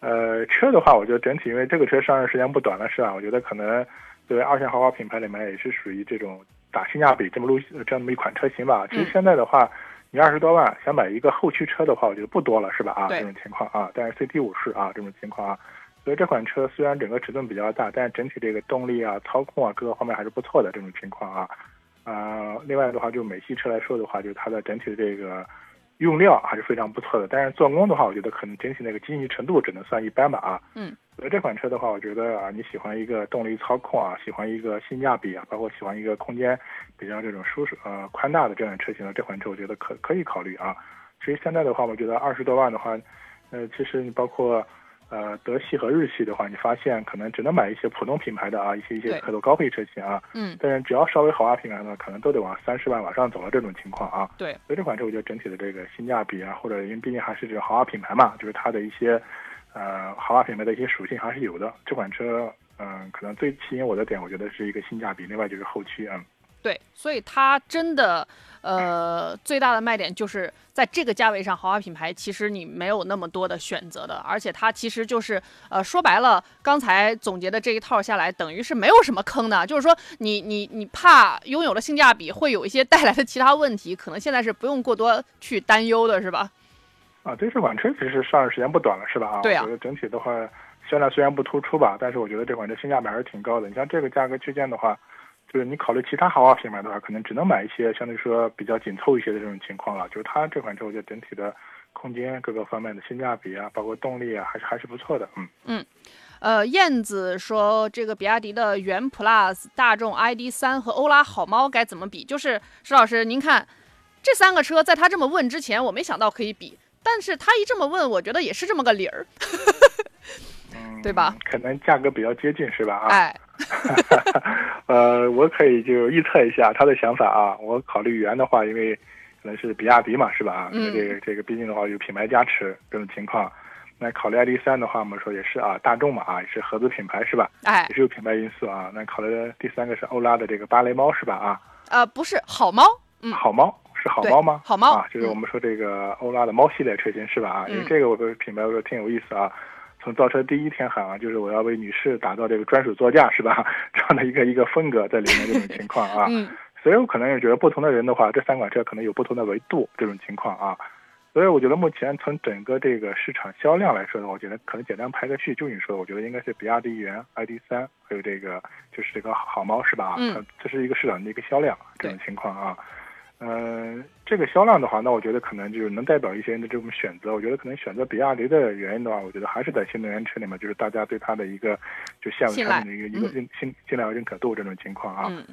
呃，车的话，我觉得整体因为这个车上市时间不短了，是吧？我觉得可能作为二线豪华品牌里面也是属于这种打性价比这么路这么一款车型吧。其实嗯现在的话，你二十多万想买一个后驱车的话，我觉得不多了，是吧？啊，这种情况啊，但是 CT 五是啊这种情况啊。所以这款车虽然整个尺寸比较大，但是整体这个动力啊、操控啊各个方面还是不错的这种情况啊。呃，另外的话，就美系车来说的话，就是它的整体的这个用料还是非常不错的。但是做工的话，我觉得可能整体那个精细程度只能算一般吧啊。嗯。所以这款车的话，我觉得啊，你喜欢一个动力操控啊，喜欢一个性价比啊，包括喜欢一个空间比较这种舒适呃宽大的这样的车型呢，这款车我觉得可可以考虑啊。其实现在的话，我觉得二十多万的话，呃，其实你包括呃德系和日系的话，你发现可能只能买一些普通品牌的啊，一些一些对可走高配车型啊。嗯，但是只要稍微豪华品牌呢，可能都得往三十万往上走了这种情况啊。对，所以这款车我觉得整体的这个性价比啊，或者因为毕竟还是这个豪华品牌嘛，就是它的一些呃豪华品牌的一些属性还是有的。这款车嗯、可能最吸引我的点，我觉得是一个性价比，另外就是后期嗯。对，所以它真的，呃，最大的卖点就是在这个价位上，豪华品牌其实你没有那么多的选择的，而且它其实就是，呃，说白了，刚才总结的这一套下来，等于是没有什么坑的，就是说你你你怕拥有了性价比会有一些带来的其他问题，可能现在是不用过多去担忧的，是吧？啊，对这款车其实上市时间不短了，是吧？啊，对啊我觉得整体的话，销量虽然不突出吧，但是我觉得这款车性价比还是挺高的。你像这个价格区间的话，就是你考虑其他豪华品牌的话，可能只能买一些相对说比较紧凑一些的这种情况了。就是它这款车，我觉得整体的空间各个方面的性价比啊，包括动力啊，还是还是不错的。嗯嗯，呃，燕子说这个比亚迪的元 Plus、大众 ID 三和欧拉好猫该怎么比？就是石老师，您看这三个车，在他这么问之前，我没想到可以比，但是他一这么问，我觉得也是这么个理儿，对吧？可能价格比较接近，是吧？啊，哎，呃，我可以就预测一下他的想法啊。我考虑元的话，因为可能是比亚迪嘛，是吧？啊，这个这个毕竟的话有品牌加持这种情况。那考虑 ID 三的话，我们说也是啊，大众嘛啊，也是合资品牌是吧？哎也，是有品牌因素啊。那考虑第三个是欧拉的这个芭蕾猫是吧？啊，呃，不是好猫，嗯，好猫是好猫吗？好猫啊，就是我们说这个欧拉的猫系列车型是吧？啊，因为嗯这个我的品牌我说挺有意思啊。从造车第一天喊啊，就是我要为女士打造这个专属座驾是吧？这样的一个一个风格在里面这种情况啊。嗯，所以我可能也觉得不同的人的话，这三款车可能有不同的维度这种情况啊。所以我觉得目前从整个这个市场销量来说的话，我觉得可能简单排个序，就你说的，我觉得应该是比亚迪元、ID 三，还有这个就是这个好猫是吧？啊嗯，这是一个市场的一个销量这种情况啊。嗯、这个销量的话，那我觉得可能就是能代表一些人的这种选择。我觉得可能选择比亚迪的原因的话，我觉得还是在新能源车里面，就是大家对它的一个就现有产品的一个一个嗯认信信赖和认可度这种情况啊。嗯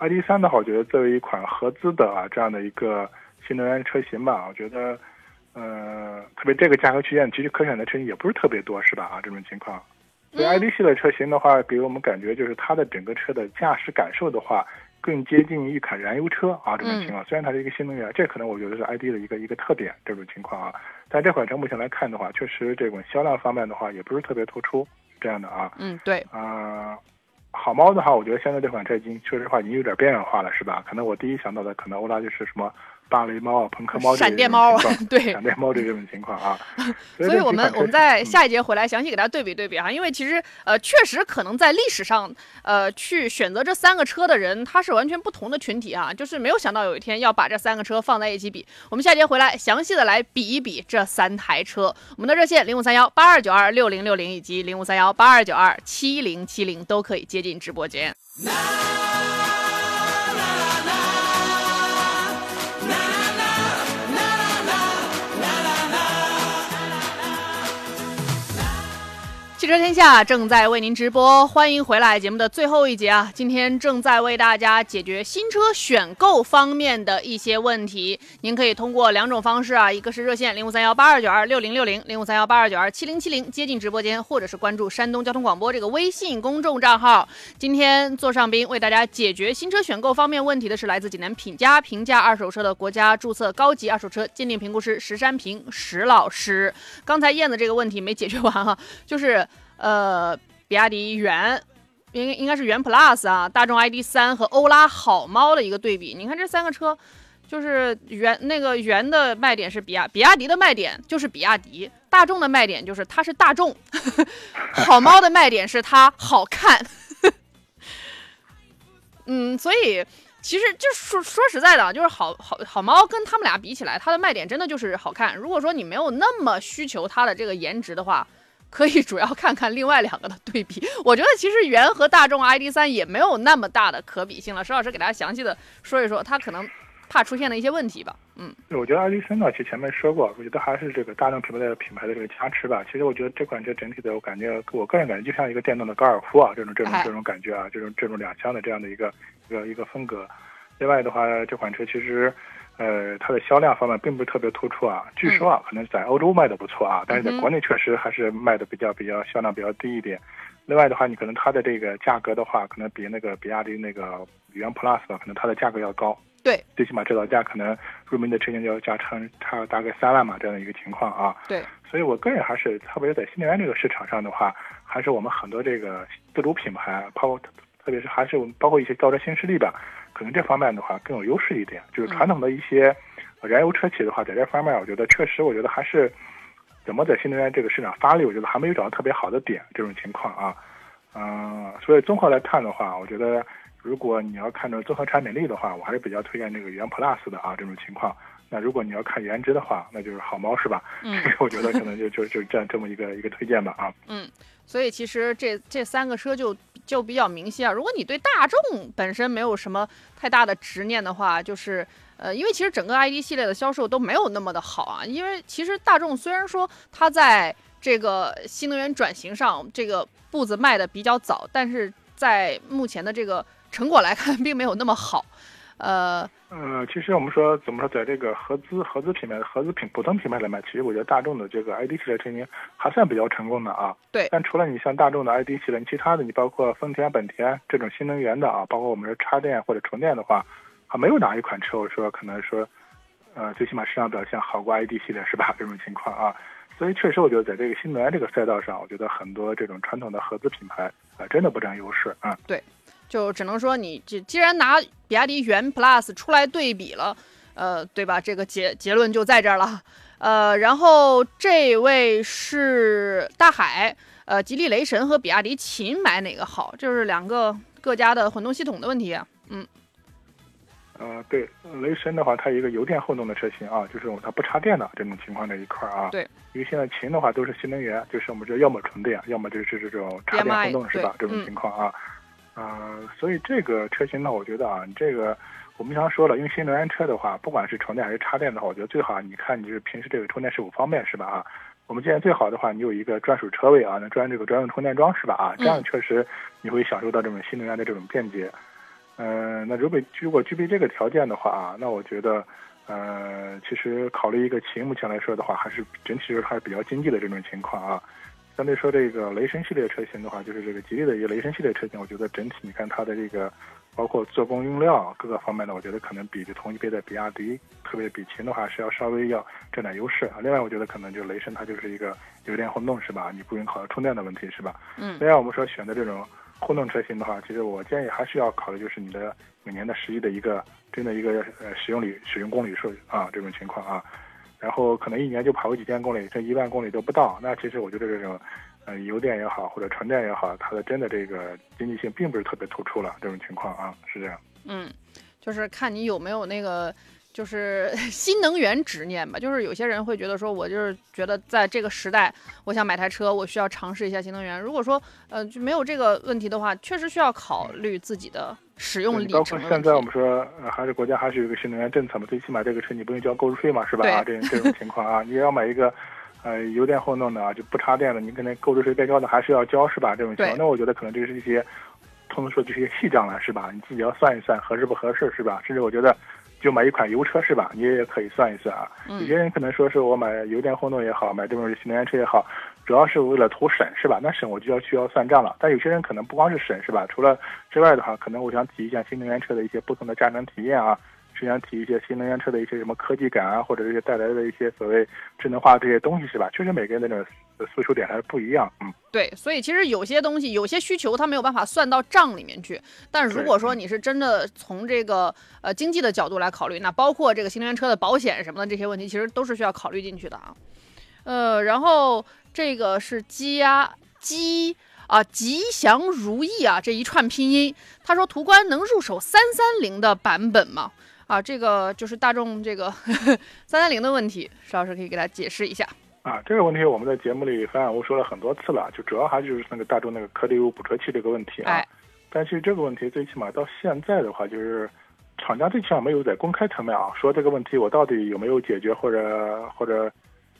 ID 三的话，我觉得作为一款合资的啊这样的一个新能源车型吧，我觉得，呃，特别这个价格区间，其实可选的车型也不是特别多，是吧？啊，这种情况。所以嗯 ID 系列车型的话，给我们感觉就是它的整个车的驾驶感受的话，更接近于一款燃油车啊这种情况。虽然它是一个新能源，这可能我觉得是 ID 的一个一个特点这种情况啊。但这款车目前来看的话，确实这种销量方面的话，也不是特别突出这样的啊。嗯，对，啊、好猫的话，我觉得现在这款车已经说实话已经有点边缘化了，是吧？可能我第一想到的可能欧拉就是什么芭蕾猫啊、朋克猫闪电猫啊 对闪电猫这种情况啊。所以我们我们在下。下一节回来详细给大家对比对比哈，因为其实呃确实可能在历史上呃去选择这三个车的人，他是完全不同的群体啊，就是没有想到有一天要把这三个车放在一起比。我们下节回来详细的来比一比这三台车。我们的热线零五三幺八二九二六零六零以及零五三幺八二九二七零七零都可以接进直播间。汽车天下正在为您直播，欢迎回来节目的最后一节啊！今天正在为大家解决新车选购方面的一些问题。您可以通过两种方式啊，一个是热线零五三幺八二九二六零六零零五三幺八二九二七零七零接近直播间，或者是关注山东交通广播这个微信公众账号。今天座上宾为大家解决新车选购方面问题的是来自济南品家评价二手车的国家注册高级二手车鉴定评估师石山平石老师。刚才燕子这个问题没解决完哈、就是呃，比亚迪元。应应该是元 Plus 啊，大众 ID 三和欧拉好猫的一个对比。你看这三个车，就是元那个元的卖点是比亚比亚迪的卖点就是比亚迪，大众的卖点就是它是大众，好猫的卖点是它好看。嗯，所以其实就说说实在的啊，就是好好好猫跟他们俩比起来，它的卖点真的就是好看。如果说你没有那么需求它的这个颜值的话，可以主要看看另外两个的对比。我觉得其实元和大众 ID 三也没有那么大的可比性了。石老师给大家详细的说一说，它可能怕出现的一些问题吧。嗯，我觉得 ID 三呢，其实前面说过，我觉得还是这个大众品牌的品牌的这个加持吧。其实我觉得这款车整体的，我感觉我个人感觉就像一个电动的高尔夫啊，这种这种这种感觉啊，这种这种两厢的这样的一个一个一个风格。另外的话，这款车其实，呃，它的销量方面并不是特别突出啊。据说啊，可能在欧洲卖的不错啊，但是在国内确实还是卖的比较比较销量比较低一点。另外的话，你可能它的这个价格的话，可能比那个比亚迪那个语言 Plus 吧，可能它的价格要高。对，最起码指导价可能入门的车型就要加成差大概三万嘛，这样的一个情况啊。对，所以我个人还是特别在新能源这个市场上的话，还是我们很多这个自主品牌，包括特别是还是我们包括一些造车新势力吧，可能这方面的话更有优势一点。就是传统的一些燃油车企的话，在这方面，我觉得确实，我觉得还是怎么在新能源这个市场发力，我觉得还没有找到特别好的点这种情况啊。嗯，所以综合来看的话，我觉得。如果你要看这综合产品力的话，我还是比较推荐这个元 Plus 的啊这种情况。那如果你要看颜值的话，那就是好猫是吧？嗯，这个我觉得可能就就就这样这么一个一个推荐吧啊。嗯，所以其实这这三个车就就比较明晰啊。如果你对大众本身没有什么太大的执念的话，就是呃，因为其实整个 ID 系列的销售都没有那么的好啊。因为其实大众虽然说它在这个新能源转型上这个步子迈的比较早，但是在目前的这个成果来看，并没有那么好，呃，呃，其实我们说怎么说，在这个合资合资品牌、合资品普通品牌里面，其实我觉得大众的这个 ID 系列车型还算比较成功的啊。对。但除了你像大众的 ID 系列，其他的你包括丰田、本田这种新能源的啊，包括我们说插电或者纯电的话，还没有哪一款车我说可能说，呃，最起码市场表现好过 ID 系列是吧？这种情况啊，所以确实我觉得在这个新能源这个赛道上，我觉得很多这种传统的合资品牌啊，真的不占优势啊。对。就只能说你这既然拿比亚迪元 Plus 出来对比了，呃，对吧？这个结结论就在这儿了，呃，然后这位是大海，呃，吉利雷神和比亚迪秦买哪个好？就是两个各家的混动系统的问题啊，嗯，呃，对，雷神的话，它一个油电混动的车型啊，就是它不插电的这种情况这一块啊，对，因为现在秦的话都是新能源，就是我们这要么纯电，要么就是这种插电混动是吧？这种情况啊。呃，所以这个车型呢，我觉得啊，你这个我们常说了，因为新能源车的话，不管是充电还是插电的话，我觉得最好你看你是平时这个充电是否方便是吧？啊，我们建议最好的话，你有一个专属车位啊，能装这个专用充电桩是吧？啊，这样确实你会享受到这种新能源的这种便捷。嗯，那如果如果具备这个条件的话啊，那我觉得，呃，其实考虑一个秦，目前来说的话，还是整体是还是比较经济的这种情况啊。相对说，这个雷神系列车型的话，就是这个吉利的一个雷神系列车型，我觉得整体你看它的这个，包括做工、用料各个方面的，我觉得可能比这同一辈的比亚迪，特别比秦的话是要稍微要占点优势啊。另外，我觉得可能就雷神它就是一个油电混动是吧？你不用考虑充电的问题是吧？嗯。另外，我们说选择这种混动车型的话，其实我建议还是要考虑就是你的每年的实际的一个真的一个呃使用里使用公里数啊这种情况啊。然后可能一年就跑个几千公里，这一万公里都不到。那其实我觉得这种，呃，油电也好或者纯电也好，它的真的这个经济性并不是特别突出了。这种情况啊，是这样。嗯，就是看你有没有那个，就是 新能源执念吧。就是有些人会觉得说，我就是觉得在这个时代，我想买台车，我需要尝试一下新能源。如果说，呃，就没有这个问题的话，确实需要考虑自己的。使用里程。包括现在我们说，呃，还是国家还是有一个新能源政策嘛，最起码这个车你不用交购置税嘛，是吧？啊，这这种情况啊，你要买一个，呃，油电混动的啊，就不插电的，你可能购置税该交的还是要交，是吧？这种情况，那我觉得可能这是一些，通俗说就是一些细账了，是吧？你自己要算一算合适不合适，是吧？甚至我觉得，就买一款油车，是吧？你也可以算一算啊。有些人可能说是我买油电混动也好，买这种新能源车也好。主要是为了图省是吧？那省我就要需要算账了。但有些人可能不光是省是吧？除了之外的话，可能我想体一下新能源车的一些不同的驾乘体验啊，是想提一些新能源车的一些什么科技感啊，或者这些带来的一些所谓智能化这些东西是吧？确实每个人的那种诉求点还是不一样。嗯，对，所以其实有些东西有些需求它没有办法算到账里面去。但如果说你是真的从这个呃经济的角度来考虑，那包括这个新能源车的保险什么的这些问题，其实都是需要考虑进去的啊。呃，然后。这个是鸡鸭鸡啊，吉祥如意啊，这一串拼音，他说途观能入手三三零的版本吗？啊，这个就是大众这个 三三零的问题，石老师可以给大家解释一下。啊，这个问题我们在节目里反反复说了很多次了，就主要还是就是那个大众那个颗粒物捕捉器这个问题啊。哎，但其实这个问题最起码到现在的话，就是厂家最起码没有在公开层面啊说这个问题我到底有没有解决或者或者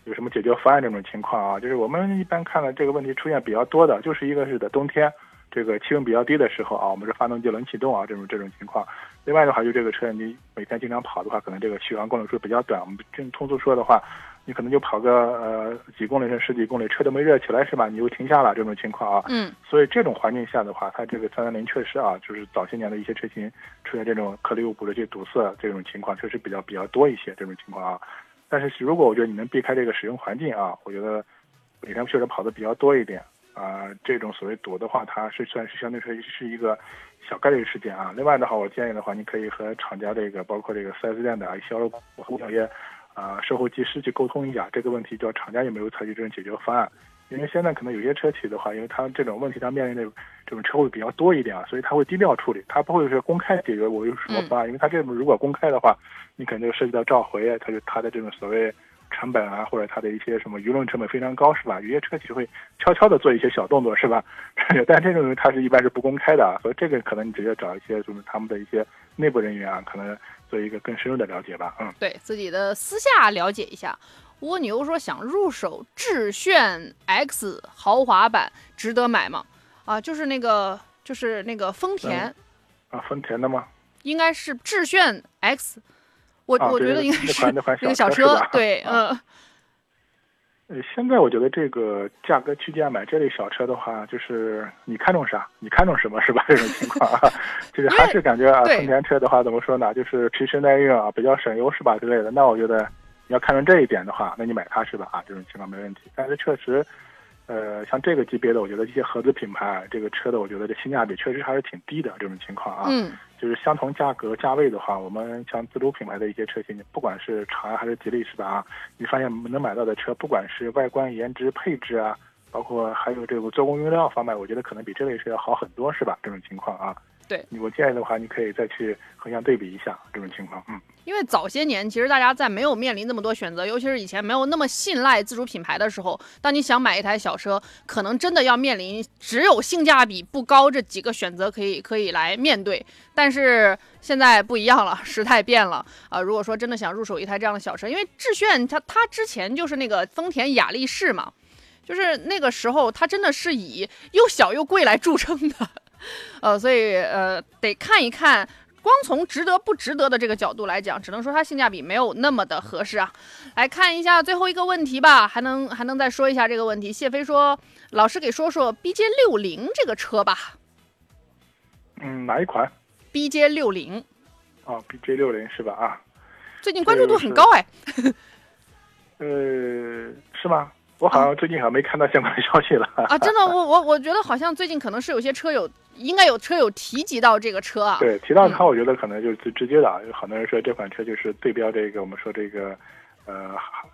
有什么解决方案这种情况啊。就是我们一般看到这个问题出现比较多的，就是一个是在冬天这个气温比较低的时候啊，我们是发动机冷启动啊这种这种情况。另外的话，就这个车你每天经常跑的话，可能这个续航公里数比较短。我们正通俗说的话，你可能就跑个呃几公里甚至十几公里，车都没热起来是吧？你又停下了这种情况啊。嗯，所以这种环境下的话，它这个三三零确实啊，就是早些年的一些车型出现这种颗粒物捕捉器堵塞这种情况，确实比较比较多一些这种情况啊。但是如果我觉得你能避开这个使用环境啊，我觉得每天确实跑的比较多一点啊，这种所谓堵的话，它是算是相对说是一个小概率事件啊。另外的话，我建议的话，你可以和厂家这个包括这个 4S 店的啊销售和一些啊售后技师去沟通一下这个问题，叫厂家有没有采取这种解决方案。因为现在可能有些车企的话，因为它这种问题它面临的这种车会比较多一点啊，所以它会低调处理，它不会是公开解决我有什么方案，因为它这种如果公开的话，你可能就涉及到召回啊，它就它的这种所谓成本啊，或者它的一些什么舆论成本非常高，是吧？有些车企会悄悄的做一些小动作，是吧？但这种东西它是一般是不公开的，啊所以这个可能你直接找一些就是他们的一些内部人员啊，可能做一个更深入的了解吧，嗯。对自己的私下了解一下。蜗牛说想入手致炫 X 豪华版，值得买吗？啊，就是那个，就是那个丰田，啊，丰田的吗？应该是致炫 X，我、啊我觉得应该那是款那款那个小小车是吧对，啊嗯，呃，现在我觉得这个价格区间买这类小车的话，就是你看中啥，你看中什么是吧？这种情况啊，就是还是感觉啊，丰田车的话怎么说呢？就是皮实耐用啊，比较省油是吧之类的。那我觉得你要看中这一点的话，那你买它是吧？啊，这种情况没问题。但是确实，呃，像这个级别的，我觉得一些合资品牌这个车的，我觉得这性价比确实还是挺低的这种情况啊。嗯，就是相同价格价位的话，我们像自主品牌的一些车型，不管是长安还是吉利是吧？啊，你发现能买到的车，不管是外观、颜值、配置啊，包括还有这个做工用料方面，我觉得可能比这类车要好很多，是吧？这种情况啊，对，我建议的话，你可以再去横向对比一下这种情况，嗯。因为早些年其实大家在没有面临那么多选择，尤其是以前没有那么信赖自主品牌的时候，当你想买一台小车，可能真的要面临只有性价比不高这几个选择可以可以来面对。但是现在不一样了，时代变了啊、如果说真的想入手一台这样的小车，因为致炫它它之前就是那个丰田雅力士嘛，就是那个时候它真的是以又小又贵来著称的，呃，所以呃得看一看。光从值得不值得的这个角度来讲，只能说它性价比没有那么的合适啊。来看一下最后一个问题吧，还能还能再说一下这个问题。谢飞说：“老师给说说 BJ 六零这个车吧嗯，哪一款？，BJ 六零哦，BJ 六零是吧？啊，最近关注度很高哎。呃，是吗？我好像最近好像没看到相关的消息了。啊，真的，我我我觉得好像最近可能是有些车友，应该有车友提及到这个车啊。对，提到它，我觉得可能就是最直接的啊，有很多人说这款车就是对标这个我们说这个，呃，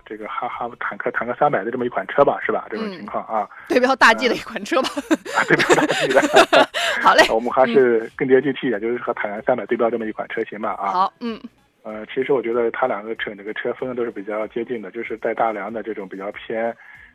这个哈哈坦克坦克三百的这么一款车吧，是吧？这种情况啊，对标大 G 的一款车吧。啊，对标大 G 的。好嘞，我们还是更接地气一点，就是和坦克三百对标这么一款车型吧啊。好，嗯，呃，其实我觉得它两个车这个车风都是比较接近的，就是带大梁的这种比较偏，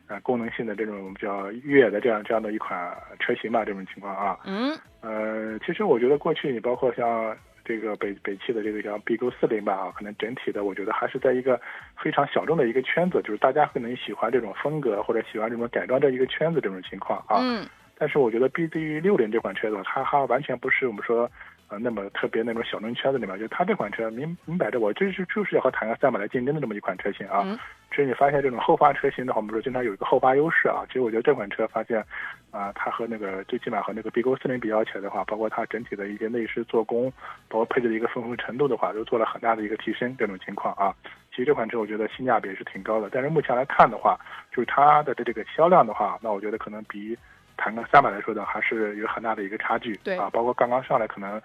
呃，功能性的这种比较越野的这样这样的一款车型吧，这种情况啊。嗯，呃，其实我觉得过去你包括像这个北北汽的这个叫 BQ 四零吧啊，可能整体的我觉得还是在一个非常小众的一个圈子，就是大家可能喜欢这种风格或者喜欢这种改装的一个圈子这种情况啊。嗯。但是我觉得 BZ 六零这款车子，它它完全不是我们说呃那么特别那种小众圈子里面，就它这款车明明摆着我就是就是要和坦克三百来竞争的这么一款车型啊。嗯其实你发现这种后发车型的话，我们说经常有一个后发优势啊。其实我觉得这款车发现啊、它和那个最起码和那个 BQ 四零比较起来的话，包括它整体的一些内饰做工，包括配置的一个丰富程度的话，都做了很大的一个提升。这种情况啊，其实这款车我觉得性价比是挺高的。但是目前来看的话，就是它的这个销量的话，那我觉得可能比坦克三百来说的还是有很大的一个差距。对啊，包括刚刚上来可能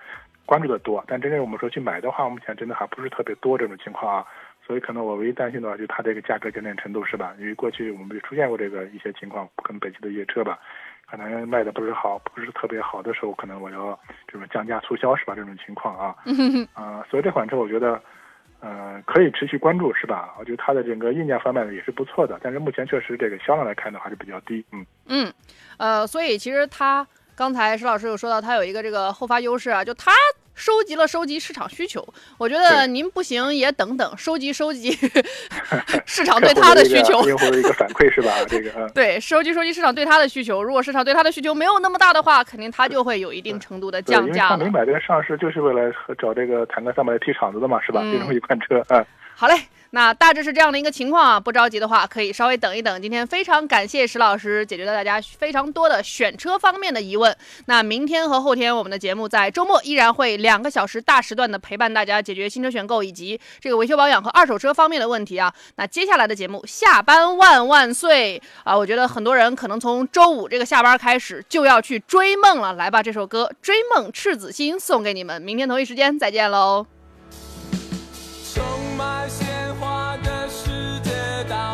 关注的多，但真正我们说去买的话，目前真的还不是特别多这种情况啊。所以可能我唯一担心的话，就是它这个价格坚定程度是吧？因为过去我们也出现过这个一些情况，可能北汽的一些车吧，可可能卖的不是好，不是特别好的时候，可能我要这种降价促销是吧？这种情况啊，啊、所以这款车我觉得，呃，可以持续关注是吧？我觉得它的整个硬件方面呢也是不错的，但是目前确实这个销量来看的话是比较低，嗯。嗯，呃，所以其实它刚才石老师有说到，它有一个这个后发优势啊，就它收集了收集市场需求。我觉得您不行也等等，收集收集 市场对他的需求。用户的一个反馈是吧？这个嗯。对，收集收集市场对他的需求。如果市场对他的需求没有那么大的话，肯定他就会有一定程度的，降价明。白这个上市就是为了和找这个坦克三百踢场子的嘛，是吧？嗯这种一款车，嗯。好嘞，那大致是这样的一个情况啊，不着急的话可以稍微等一等。今天非常感谢石老师解决了大家非常多的选车方面的疑问。那明天和后天我们的节目在周末依然会两个小时大时段的陪伴大家解决新车选购以及这个维修保养和二手车方面的问题啊。那接下来的节目下班万万岁啊！我觉得很多人可能从周五这个下班开始就要去追梦了。来吧，这首歌《追梦赤子心》送给你们，明天同一时间再见喽。在鲜花的世界到